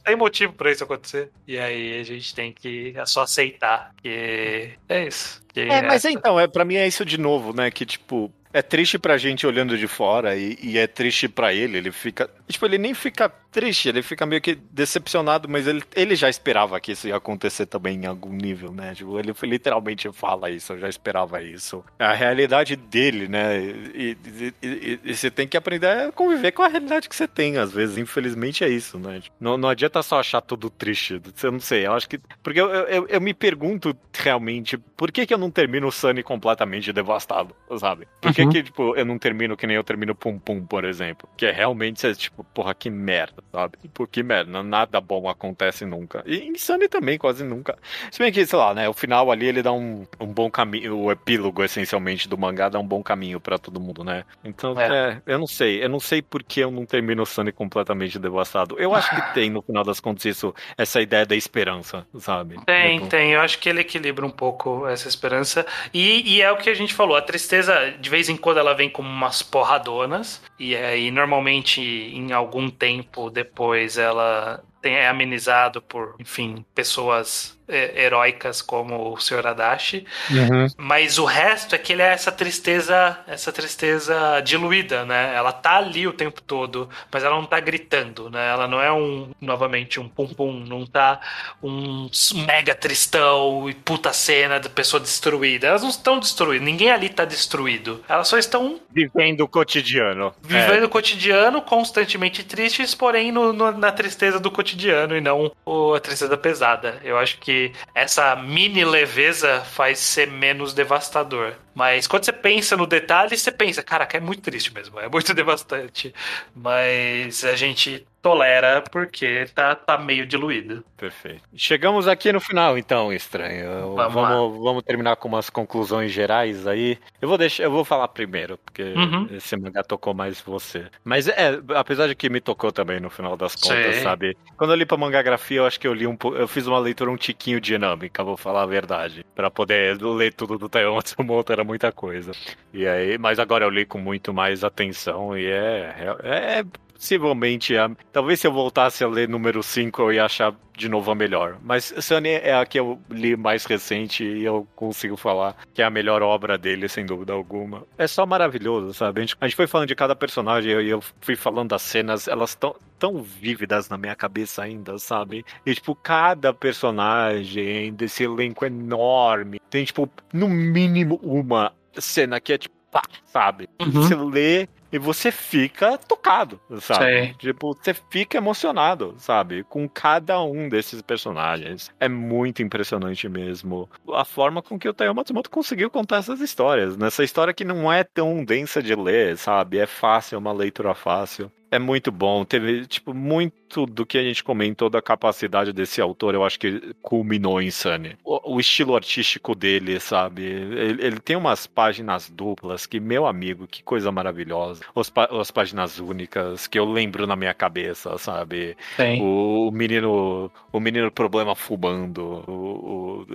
Tem motivo pra isso acontecer. E aí a gente tem que só aceitar que é isso. Que É, mas então, é, pra mim é isso de novo, né? Que, tipo, é triste pra gente olhando de fora e, e é triste pra ele. Ele fica. Tipo, ele nem fica triste, ele fica meio que decepcionado, mas ele, ele já esperava que isso ia acontecer também em algum nível, né? Tipo, ele literalmente fala isso, eu já esperava isso. É a realidade dele, né? E, e- e- e você tem que aprender a conviver com a realidade que você tem, às vezes. Infelizmente é isso, né? Tipo, Não, não adianta só achar tudo triste. Eu não sei, eu acho que. Porque eu, eu, eu me pergunto realmente por que, que eu não termino o Sunny completamente devastado, sabe? Por que Uhum. que, tipo, eu não termino que nem eu termino Pum Pum, por exemplo? Que é realmente, é, tipo, porra, que merda, sabe? Por que merda? Nada bom acontece nunca. E Sunny também, quase nunca. Se bem que, sei lá, né, o final ali, ele dá um, um bom caminho, o epílogo, essencialmente, do mangá dá um bom caminho pra todo mundo, né? Então, É. é. eu não sei. Eu não sei por que eu não termino o Sunny completamente devastado. Eu acho que tem, no final das contas, isso, essa ideia da esperança, sabe? Tem, Tipo, tem. Eu acho que ele equilibra um pouco essa esperança. E, e é o que a gente falou. A tristeza, de vez em quando, ela vem como umas porradonas. E aí, normalmente, em algum tempo depois, ela tem, é amenizado por, enfim, pessoas heróicas como o Sr. Adachi. Uhum. Mas o resto é que ele é essa tristeza, essa tristeza diluída, né? Ela tá ali o tempo todo, mas ela não tá gritando, né? Ela não é um, novamente, um pum-pum, não tá um mega tristão e puta cena de pessoa destruída. Elas não estão destruídas, ninguém ali tá destruído. Elas só estão Vivendo o cotidiano. vivendo o cotidiano, constantemente tristes, porém no- no- na tristeza do cotidiano e não o- a tristeza pesada. Eu acho que essa mini leveza faz ser menos devastador. Mas quando você pensa no detalhe, você pensa, caraca, é muito triste mesmo, é muito [LAUGHS] devastante. Mas a gente tolera porque tá, tá meio diluído. Perfeito. Chegamos aqui no final, então, estranho. Vamos Vamos, vamos, terminar com umas conclusões gerais aí. Eu vou deixar, eu vou falar primeiro, porque Uhum. esse mangá tocou mais você. Mas é, apesar de que me tocou também no final das contas, Sim. sabe? Quando eu li pra mangagrafia, eu acho que eu li um. Eu fiz uma leitura um tiquinho dinâmica, vou falar a verdade. Pra poder ler tudo do Taiwan [LAUGHS] Matsumoto era muita coisa. E aí, mas agora eu li com muito mais atenção e é, é, é possivelmente a, talvez se eu voltasse a ler número 5 eu ia achar de novo a melhor. Mas Sunny é a que eu li mais recente e eu consigo falar que é a melhor obra dele, sem dúvida alguma. É só maravilhoso, sabe? A gente, a gente foi falando de cada personagem e eu, eu fui falando das cenas, elas estão tão vívidas na minha cabeça ainda, sabe? E, tipo, cada personagem desse elenco enorme tem, tipo, no mínimo uma cena que é, tipo, pá, sabe? Uhum. Você lê e você fica tocado, sabe? Sei. Tipo, você fica emocionado, sabe? Com cada um desses personagens. É muito impressionante mesmo a forma com que o Taiyo Matsumoto conseguiu contar essas histórias. Nessa história que não é tão densa de ler, sabe? É fácil, é uma leitura fácil. É muito bom. Teve, tipo, muito do que a gente comentou da capacidade desse autor, eu acho que culminou em Sunny. O, o estilo artístico dele, sabe? Ele, ele tem umas páginas duplas que, meu amigo, que coisa maravilhosa. Os, as páginas únicas que eu lembro na minha cabeça, sabe? Tem. O, o menino. O menino problema fumando. O, o-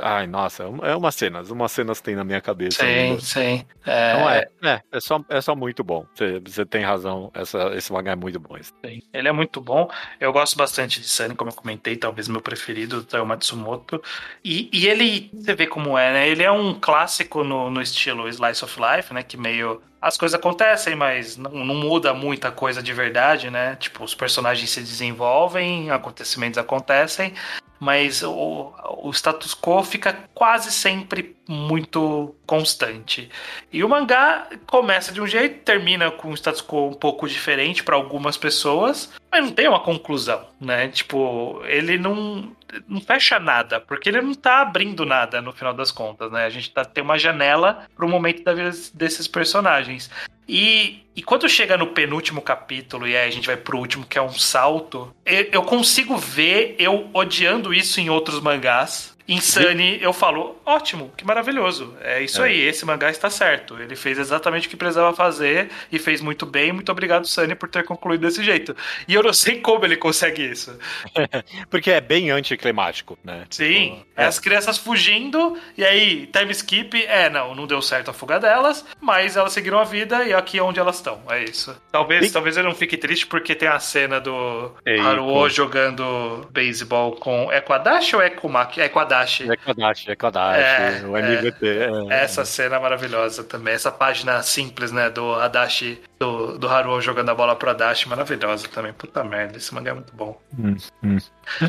ai, nossa, é umas cenas. Umas cenas tem na minha cabeça. Sim, ainda. sim. Então É, é, é, é só, é só muito bom. Você, você tem razão. Essa, esse mangá é muito bom. Sim, Ele é muito bom. Eu gosto bastante de Sunny, como eu comentei, talvez meu preferido, é o Matsumoto. E, e ele, você vê como é, né? Ele é um clássico no, no estilo Slice of Life, né? Que meio. As coisas acontecem, mas não, não muda muita coisa de verdade, né? Tipo, os personagens se desenvolvem, acontecimentos acontecem, mas o, o status quo fica quase sempre muito constante. E o mangá começa de um jeito, termina com um status quo um pouco diferente para algumas pessoas, mas não tem uma conclusão, né? Tipo, ele não, não fecha nada, porque ele não tá abrindo nada no final das contas, né? A gente tá, tem uma janela pro momento da vida desses personagens. E, e quando chega no penúltimo capítulo, e aí a gente vai pro último, que é um salto, eu, eu consigo ver eu odiando isso em outros mangás. Em Sunny, eu falo, ótimo, que maravilhoso. É isso É. aí, esse mangá está certo. Ele fez exatamente o que precisava fazer e fez muito bem. Muito obrigado, Sunny, por ter concluído desse jeito. E eu não sei como ele consegue isso. [LAUGHS] Porque é bem anticlimático, né? Sim, Tipo, é as crianças fugindo, e aí, time skip, é, não, não deu certo a fuga delas, mas elas seguiram a vida e aqui é onde elas estão, é isso. Talvez, E- talvez eu não fique triste porque tem a cena do Haruo jogando beisebol com. É com a Dash ou é com o Maki? É com a Dash. É Kodashi, é É, o MVT. é. Essa cena é maravilhosa também. Essa página simples, né, do Adachi, do, do Haruo jogando a bola pro Adachi, maravilhosa também. Puta merda, esse mangá é muito bom. Hum, hum.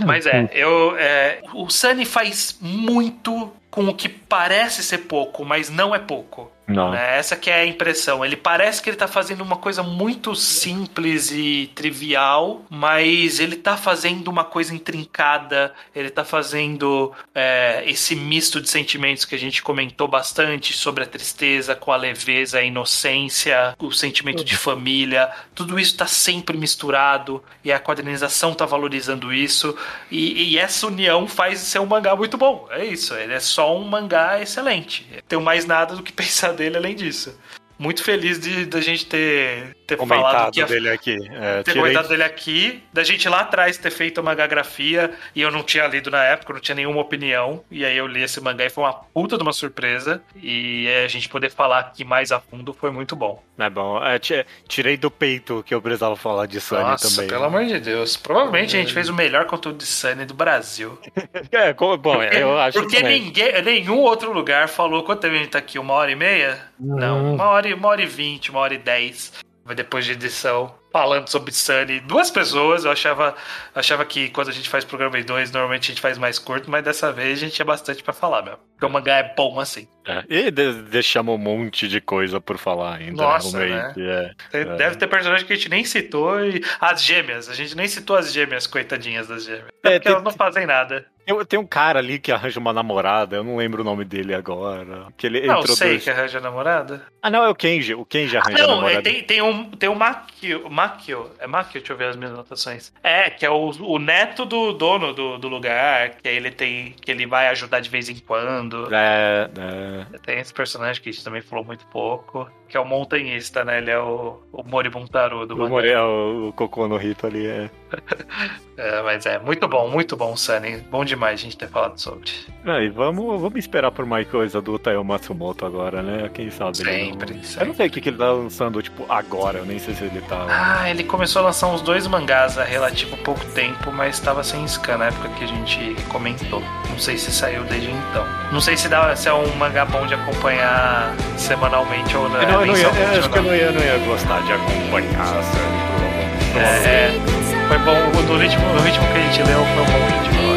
Mas é, eu. É, o Sunny faz muito com o que parece ser pouco, mas não é pouco. Não. Né? Essa que é a impressão. Ele parece que ele tá fazendo uma coisa muito simples e trivial, mas ele tá fazendo uma coisa intrincada, ele tá fazendo é, esse misto de sentimentos que a gente comentou bastante sobre a tristeza, com a leveza, a inocência, o sentimento de família. Tudo isso tá sempre misturado e a quadrinização tá valorizando isso. E, e essa união faz ser um mangá muito bom. É isso, ele é só um mangá excelente. Tenho mais nada do que [LAUGHS] pensar dele além disso. Muito feliz de da gente ter, ter falado Comentado que ia dele aqui. É, ter tirei- comentado dele aqui, da gente lá atrás ter feito uma mangografia e eu não tinha lido na época, eu não tinha nenhuma opinião. E aí eu li esse mangá e foi uma puta de uma surpresa. E a gente poder falar aqui mais a fundo foi muito bom. É bom. É, ti- tirei do peito que eu precisava falar de Sunny Nossa, também. pelo amor de Deus. Provavelmente a gente fez o melhor conteúdo de Sunny do Brasil. [LAUGHS] É, bom, é, eu acho Porque também. ninguém, nenhum outro lugar falou. Quanto tempo a gente tá aqui? Uma hora e meia? Não, uma hora, uma hora e vinte, uma hora e dez. Depois de edição, falando sobre Sunny. Duas pessoas, eu achava, achava que quando a gente faz programa em dois, normalmente a gente faz mais curto, mas dessa vez a gente tinha bastante pra falar mesmo. Porque o mangá é bom assim. É, E de- deixamos um monte de coisa por falar ainda. Nossa, realmente. É. Tem- Deve ter personagem que a gente nem citou e. As gêmeas, a gente nem citou as gêmeas, coitadinhas das gêmeas. É, porque tem- elas não fazem nada. Eu, tem um cara ali que arranja uma namorada, eu não lembro o nome dele agora. Que ele Não, sei que arranja namorada. Ah, não, é o Kenji. O Kenji arranja a Não, namorada. é, tem, tem um, tem um Makio, Makio, é Makio, deixa eu ver as minhas anotações. É, que é o, o neto do dono do, do lugar, que ele tem, que ele vai ajudar de vez em quando. É, é. Tem esse personagem que a gente também falou muito pouco, que é o montanhista, né? Ele é o, o Moribuntaru do O, mangá. More, o, o Cocô no Rito ali é. [LAUGHS] É, mas é muito bom, muito bom, Sunny. Bom demais a gente ter falado sobre. Ah, e vamos, vamos esperar por mais coisa do Taiyo Matsumoto agora, né? Quem sabe ele Sempre, não... sempre. Eu não sei o que, que ele tá lançando, tipo, agora. Eu nem sei se ele tá. Ah, ele começou a lançar uns dois mangás há relativo pouco tempo, mas estava sem scan na época que a gente comentou. Não sei se saiu desde então. Não sei se, dá, se é um mangá bom de acompanhar semanalmente ou não. Eu, não, eu, não ia, eu acho que eu não. ia, não ia gostar de acompanhar a série. É, é, foi bom. O do ritmo, no ritmo que a gente leu foi um bom ritmo,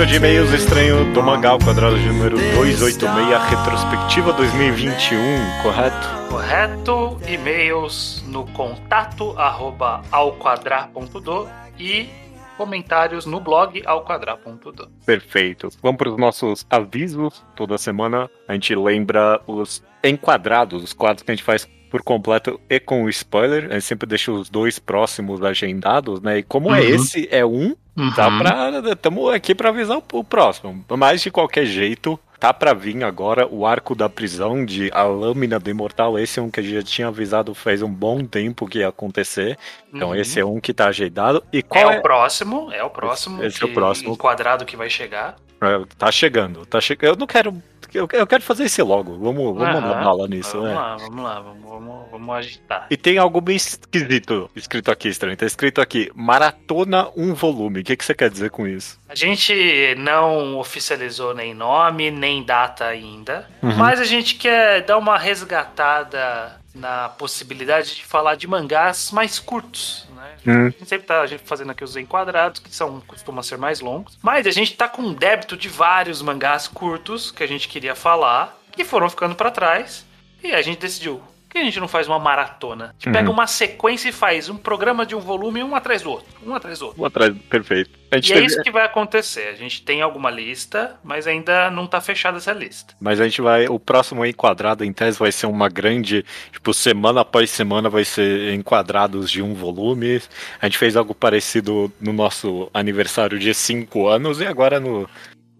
Leitura de e-mails estranho do mangá, o quadrado de número 286, retrospectiva 2021, correto? Correto, e-mails no contato arroba alquadrar.do e comentários no blog alquadrar.do. Perfeito. Vamos para os nossos avisos. Toda semana a gente lembra os enquadrados, os quadros que a gente faz por completo e com spoiler. A gente sempre deixa os dois próximos agendados, né? E como é Uhum. esse, é um, tá pra. Estamos aqui para avisar o, o próximo. Mas de qualquer jeito. Tá pra vir agora o arco da prisão de A Lâmina do Imortal. Esse é um que a gente já tinha avisado faz um bom tempo que ia acontecer. Então Uhum. esse é um que tá agendado. E É qual é? o próximo, é o próximo. Esse é o próximo. Enquadrado que vai chegar. Tá chegando, tá chegando. Eu não quero. Eu, eu quero fazer esse logo. Vamos, vamos Aham. mandar bala nisso, vamos né? lá, vamos lá, vamos, vamos, vamos agitar. E tem algo bem esquisito escrito aqui, estranho. Tá escrito aqui: Maratona um volume. O que, que você quer dizer com isso? A gente não oficializou nem nome, nem data ainda, Uhum. mas a gente quer dar uma resgatada na possibilidade de falar de mangás mais curtos, né? Hum. A gente sempre tá fazendo aqui os enquadrados, que são costumam ser mais longos, mas a gente tá com um débito de vários mangás curtos que a gente queria falar, que foram ficando pra trás, e a gente decidiu que a gente não faz uma maratona? A gente Uhum. pega uma sequência e faz um programa de um volume, um atrás do outro, um atrás do outro. Um atrás, perfeito. E é teve- isso que vai acontecer. A gente tem alguma lista, mas ainda não tá fechada essa lista. Mas a gente vai. O próximo enquadrado, em tese, vai ser uma grande. Tipo, semana após semana vai ser enquadrados de um volume. A gente fez algo parecido no nosso aniversário de 5 anos e agora no.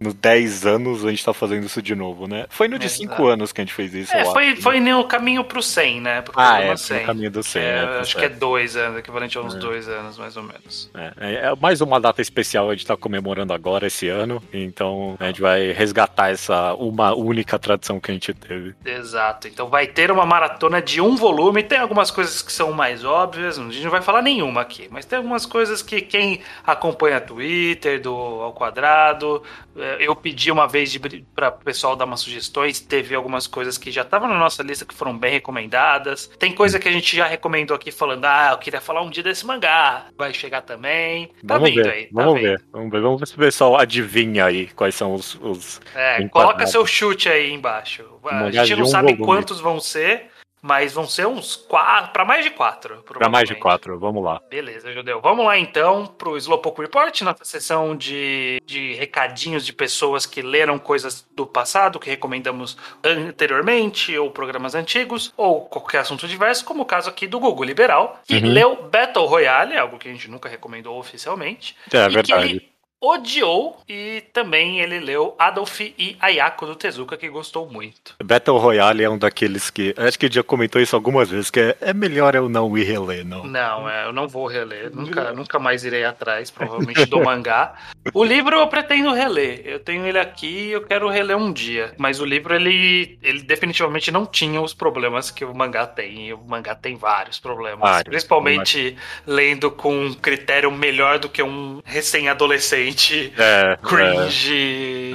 Nos 10 anos a gente tá fazendo isso de novo, né? Foi no de Exato. 5 anos que a gente fez isso. É, foi, acho. foi no caminho pro 100, né? Pro Ah, é, foi no caminho do 100, É, é, tá acho que é certo. dois anos, equivalente a uns dois anos, mais ou menos. É, é- é mais uma data especial a gente tá comemorando agora esse ano, então a gente vai resgatar essa uma única tradição que a gente teve. Exato. Então vai ter uma maratona de um volume. Tem algumas coisas que são mais óbvias, a gente não vai falar nenhuma aqui, mas tem algumas coisas que quem acompanha Twitter do Ao Quadrado, eh, eu pedi uma vez para o pessoal dar umas sugestões, teve algumas coisas que já estavam na nossa lista que foram bem recomendadas. Tem coisa que a gente já recomendou aqui falando, ah, eu queria falar um dia desse mangá. Vai chegar também. Tá vamos vindo ver, aí, tá vamos vindo. ver, vamos ver, vamos ver se o pessoal adivinha aí quais são os, os É, coloca seu chute aí embaixo. A Mangá gente não sabe volume. quantos vão ser, mas vão ser uns quatro, para mais de quatro. Pra mais de quatro, vamos lá. Beleza, Judeu. Vamos lá então pro Slowpoke Report, nossa sessão de, de recadinhos de pessoas que leram coisas do passado, que recomendamos anteriormente, ou programas antigos, ou qualquer assunto diverso, como o caso aqui do Google Liberal, que Uhum. leu Battle Royale, algo que a gente nunca recomendou oficialmente. É que verdade. Odiou, e também ele leu Adolf e Ayako do Tezuka, que gostou muito. Battle Royale é um daqueles que. Acho que já comentou isso algumas vezes, que é, é melhor eu não ir reler, não. Não, é, eu não vou reler. [LAUGHS] Nunca, nunca mais irei atrás, provavelmente, do mangá. O livro eu pretendo reler. Eu tenho ele aqui e eu quero reler um dia. Mas o livro, ele, ele definitivamente não tinha os problemas que o mangá tem. E o mangá tem vários problemas. Vários. Principalmente lendo com um critério melhor do que um recém-adolescente. É, é. Cringe,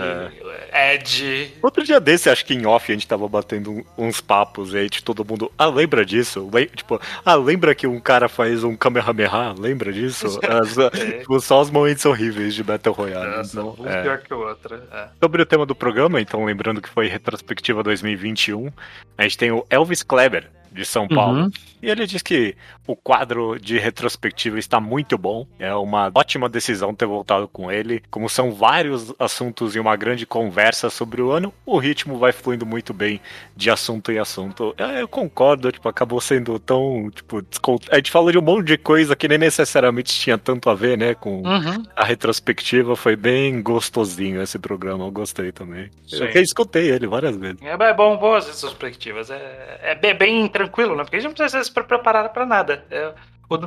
Ed. Outro dia desse, acho que em off, a gente tava batendo uns papos aí de todo mundo. Ah, lembra disso? Le- tipo, ah, lembra que um cara faz um Kamehameha? Lembra disso? [LAUGHS] As- É. tipo, só os momentos horríveis de Battle Royale. Nossa, então, um é. pior que o outro. É. Sobre o tema do programa, então, lembrando que foi retrospectiva 2021, a gente tem o Elvis Kleber, de São Paulo. Uhum. E ele diz que o quadro de retrospectiva está muito bom. É uma ótima decisão ter voltado com ele. Como são vários assuntos e uma grande conversa sobre o ano, o ritmo vai fluindo muito bem de assunto em assunto. Eu, eu concordo, tipo, acabou sendo tão, tipo, descon- a gente falou de um monte de coisa que nem necessariamente tinha tanto a ver, né, com Uhum. a retrospectiva. Foi bem gostosinho esse programa, eu gostei também. Sim. Eu escutei ele várias vezes. É é bom, boas retrospectivas. É, é bem, bem tranquilo, né? Porque a gente não precisa pre- preparar pra nada. É,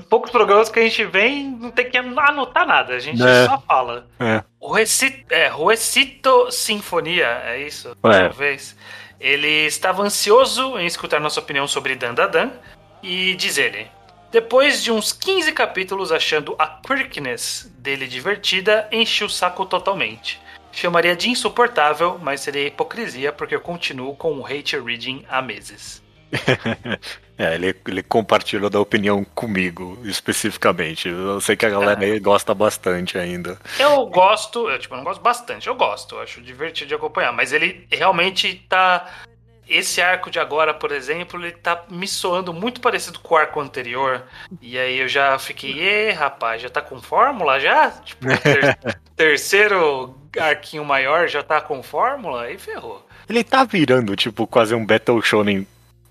poucos programas que a gente vem, não tem que anotar nada. A gente É. só fala. É. O Recito, é, Ruecito Sinfonia, é isso? É. Talvez. Ele estava ansioso em escutar nossa opinião sobre Dandadan e diz ele. Depois de uns 15 capítulos achando a quirkiness dele divertida, enchi o saco totalmente. Chamaria de insuportável, mas seria hipocrisia porque eu continuo com o hate reading há meses. [LAUGHS] É, ele, ele compartilhou da opinião comigo, especificamente. Eu sei que a galera aí gosta bastante ainda. Eu gosto, eu, tipo, não gosto bastante, eu gosto, eu acho divertido de acompanhar, mas ele realmente tá. Esse arco de agora, por exemplo, ele tá me soando muito parecido com o arco anterior. E aí eu já fiquei, e rapaz, já tá com fórmula já? Tipo, [LAUGHS] ter- terceiro arquinho maior já tá com fórmula? Aí ferrou. Ele tá virando, tipo, quase um Battle Shonen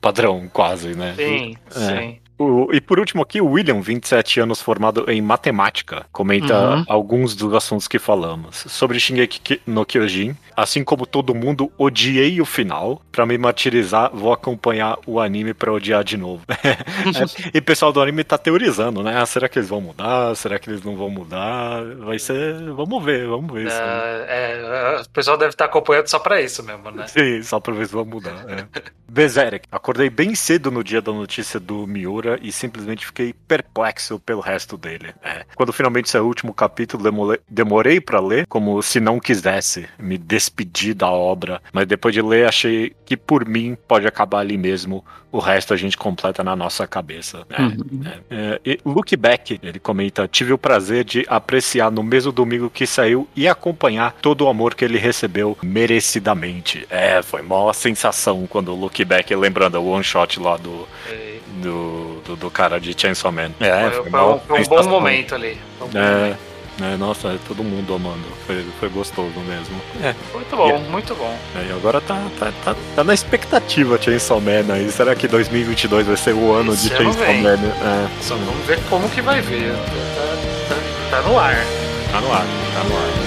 padrão, quase, né? Sim, É. sim. O- e por último aqui, o William, 27 anos, formado em matemática, comenta Uhum. alguns dos assuntos que falamos. Sobre Shingeki no Kyojin, assim como todo mundo, odiei o final. Pra me martirizar, vou acompanhar o anime pra odiar de novo. [LAUGHS] e o pessoal do anime tá teorizando, né? Ah, será que eles vão mudar? Será que eles não vão mudar? Vai ser... Vamos ver, vamos ver. isso. É, é, o pessoal deve estar acompanhando só pra isso mesmo, né? Sim, só pra ver se vai mudar. É. [LAUGHS] Berserk. Acordei bem cedo no dia da notícia do Miura e simplesmente fiquei perplexo pelo resto dele. É. Quando finalmente saiu o último capítulo, demorei, demorei para ler, como se não quisesse me despedir da obra. Mas depois de ler, achei que por mim pode acabar ali mesmo. O resto a gente completa na nossa cabeça. É, é. É, e Look Back, ele comenta: Tive o prazer de apreciar no mesmo domingo que saiu e acompanhar todo o amor que ele recebeu merecidamente. É, foi maior sensação quando o Look Back, lembrando o one shot lá do, E do, do, do cara de Chainsaw Man. É, foi, foi um, foi um bom momento ali. Um bom É, momento. é, nossa, é todo mundo amando. Foi, foi gostoso mesmo. É, Muito bom, muito bom. e agora tá, tá, tá, tá na expectativa Chainsaw Man aí. Será que 2022 vai ser o ano Esse de ano Chainsaw vem. Man? É, Só vamos ver como que vai vir. Tá, tá- no ar. tá no ar, tá no ar. Tá no ar.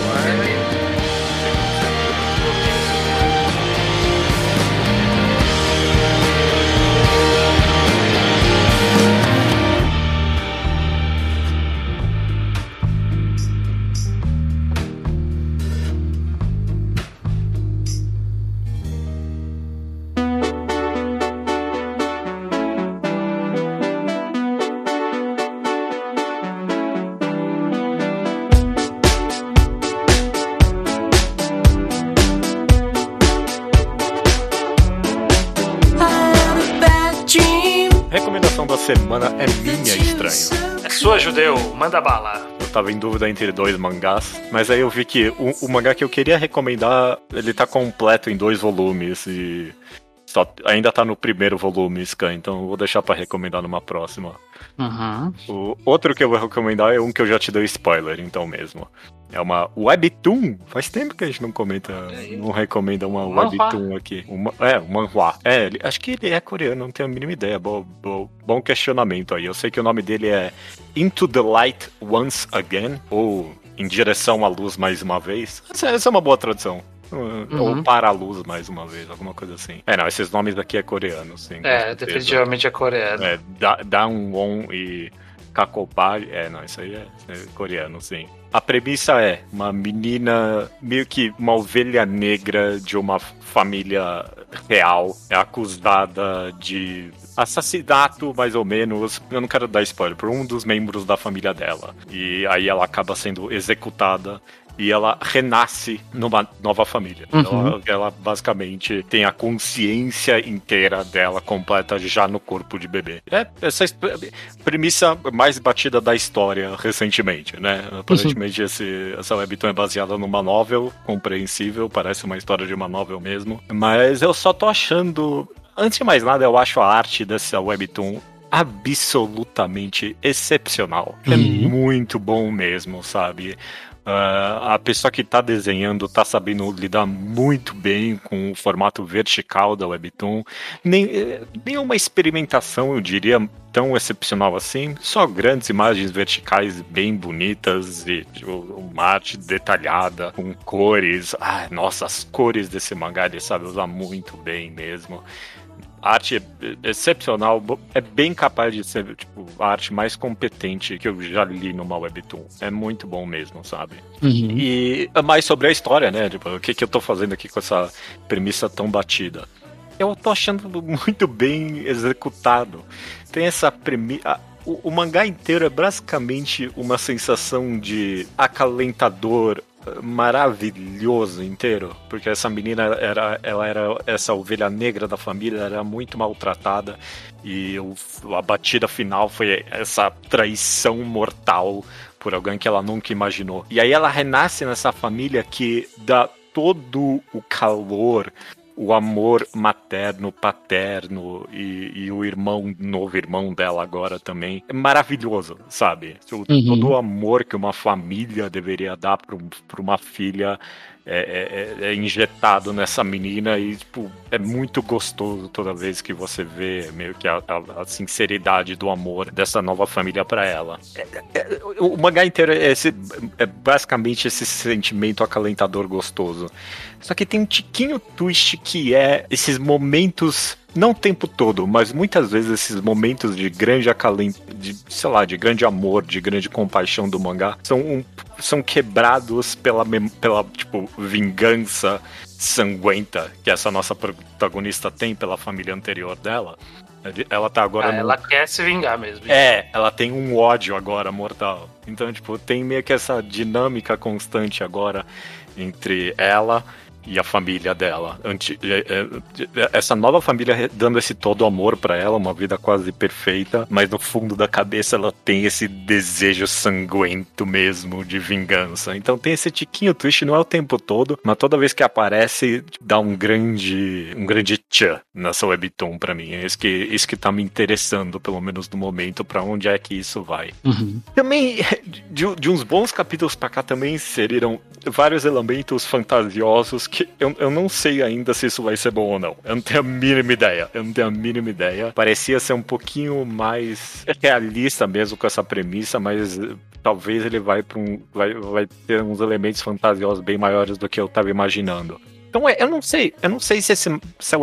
Semana é minha estranho. É sua, judeu, manda bala. Eu tava em dúvida entre dois mangás, mas aí eu vi que o, o mangá que eu queria recomendar, ele tá completo em dois volumes e só, ainda tá no primeiro volume, Scan, então vou deixar pra recomendar numa próxima. Uhum. O outro que eu vou recomendar é um que eu já te dei spoiler, então mesmo. É uma Webtoon. Faz tempo que a gente não comenta, não recomenda uma Manhwa. Webtoon aqui. Uma, é, um manhwa. É, ele- acho que ele é coreano, não tenho a mínima ideia. Bo, bo- bom questionamento aí. Eu sei que o nome dele é Into the Light Once Again, ou Em Direção à Luz Mais Uma Vez. Essa, essa é uma boa tradução. Uhum. Ou Para a Luz Mais Uma Vez, alguma coisa assim. É, não, esses nomes aqui é coreano, sim. É, definitivamente é coreano. É, Da- Daewon e Kakopari. É, não, isso aí é, é coreano, sim. A premissa é uma menina, meio que uma ovelha negra de uma família real, é acusada de assassinato, mais ou menos. Eu não quero dar spoiler, por um dos membros da família dela. E aí ela acaba sendo executada e ela renasce numa nova família. Uhum. Ela, ela basicamente tem a consciência inteira dela completa já no corpo de bebê. É essa es- premissa mais batida da história recentemente, né? Aparentemente esse, essa webtoon é baseada numa novel, compreensível, parece uma história de uma novel mesmo. Mas eu só tô achando. Antes de mais nada, eu acho a arte dessa webtoon absolutamente excepcional. É Uhum. muito bom mesmo, sabe? Ah, a pessoa que tá desenhando tá sabendo lidar muito bem com o formato vertical da Webtoon. Nem, eh, nenhuma experimentação, eu diria, tão excepcional assim. Só grandes imagens verticais bem bonitas e tipo, uma arte detalhada, com cores. Ah, nossa, as cores desse mangá ele sabe usar muito bem mesmo. A arte é excepcional, bo- é bem capaz de ser tipo, a arte mais competente que eu já li numa webtoon. É muito bom mesmo, sabe? Uhum. E mais sobre a história, né? Tipo, o que, que eu tô fazendo aqui com essa premissa tão batida? Eu tô achando muito bem executado. Tem essa premissa. O, o mangá inteiro é basicamente uma sensação de acalentador maravilhoso inteiro, porque essa menina era, ela era essa ovelha negra da família, era muito maltratada e o, a batida final foi essa traição mortal por alguém que ela nunca imaginou. E aí ela renasce nessa família que dá todo o calor, o amor materno, paterno e, e o irmão, novo irmão dela agora também. É maravilhoso, sabe? Uhum. Todo o amor que uma família deveria dar para uma filha é, é- é injetado nessa menina e, tipo, é muito gostoso toda vez que você vê meio que a, a- a sinceridade do amor dessa nova família para ela. É- é- o mangá inteiro é, esse, é basicamente esse sentimento acalentador gostoso. Só que tem um tiquinho twist que é esses momentos, não o tempo todo, mas muitas vezes esses momentos de grande acalento, de, sei lá, de grande amor, de grande compaixão do mangá, são, um- são quebrados pela, pela, tipo, vingança sanguenta que essa nossa protagonista tem pela família anterior dela. Ela tá agora Ah, num- ela quer se vingar mesmo. é, ela tem um ódio agora mortal. Então, tipo, tem meio que essa dinâmica constante agora entre ela e a família dela. Anti- é- é- essa nova família dando esse todo amor pra ela, uma vida quase perfeita, mas no fundo da cabeça ela tem esse desejo sanguento mesmo de vingança. Então tem esse tiquinho twist, não é o tempo todo, mas toda vez que aparece, dá um grande, um grande tchan nessa webtoon pra mim. É isso que, isso que tá me interessando, pelo menos no momento, pra onde é que isso vai. Uhum. Também, de, de uns bons capítulos pra cá, também inseriram vários elementos fantasiosos que eu, eu não sei ainda se isso vai ser bom ou não. Eu não tenho a mínima ideia. Eu não tenho a mínima ideia. Parecia ser um pouquinho mais realista mesmo com essa premissa, mas eh, talvez ele vai para um. Vai, vai ter uns elementos fantasiosos bem maiores do que eu tava imaginando. Então, é, eu não sei, eu não sei se esse, se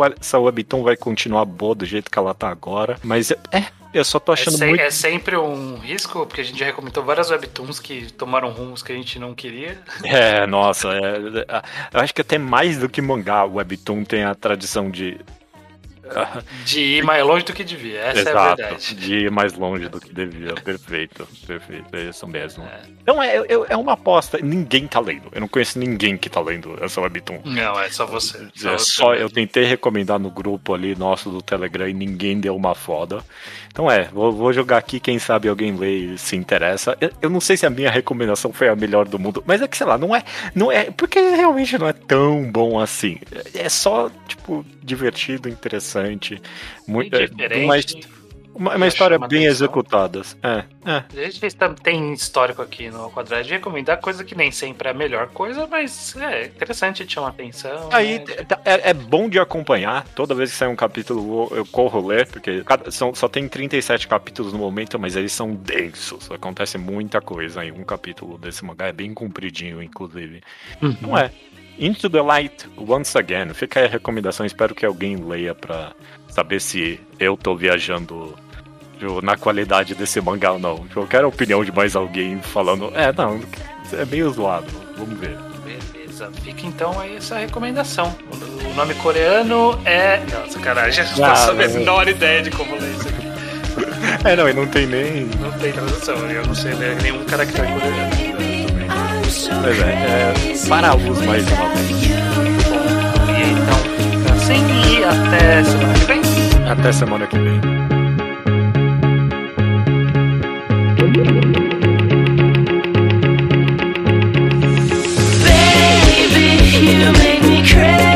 vai continuar boa do jeito que ela tá agora, mas é, é, eu só tô É, achando se- muito é sempre um risco, porque a gente já recomendou várias webtoons que tomaram rumos que a gente não queria. [LAUGHS] É, nossa, é, é, eu acho que até mais do que mangá, o Webtoon tem a tradição de [LAUGHS] De ir mais longe do que devia, essa é a Exato, verdade. de ir mais longe do que devia. Perfeito, perfeito, é isso mesmo. É. Então é, é, é uma aposta. Ninguém tá lendo. Eu não conheço ninguém que tá lendo essa Webtoon. Não, é só você. É você só eu tentei recomendar no grupo ali nosso do Telegram e ninguém deu uma foda. Então é, vou, vou jogar aqui, quem sabe alguém lê e se interessa. Eu, eu não sei se a minha recomendação foi a melhor do mundo, mas é que sei lá, não é, não é, porque realmente não é tão bom assim. É só tipo divertido, interessante, muito, é, Indiferente. uma, uma, história bem atenção. executada. É, é. A gente tem histórico aqui no quadrado de recomendar coisa que nem sempre é a melhor coisa, mas é interessante, te chama atenção. Aí né? t- é, é bom de acompanhar. Toda vez que sai um capítulo, eu corro ler, porque cada- são, só tem 37 capítulos no momento, mas eles são densos. Acontece muita coisa em um capítulo desse mangá. É bem compridinho, inclusive. Não é. Into the Light Once Again. Fica aí a recomendação. Espero que alguém leia pra saber se eu tô viajando na qualidade desse mangá ou não. Eu quero a opinião de mais alguém falando. É, não, é meio zoado. Vamos ver. Beleza, fica então aí essa recomendação. O nome coreano é. Não, sacanagem, não Ah, faço a não. menor ideia de como ler isso aqui. [LAUGHS] É, não, e não tem nem. Não tem tradução, eu não sei ler nenhum caractere coreano. Pois é, é para os mais uma vez. E então fica assim e até semana que vem. Até semana que vem. Baby, you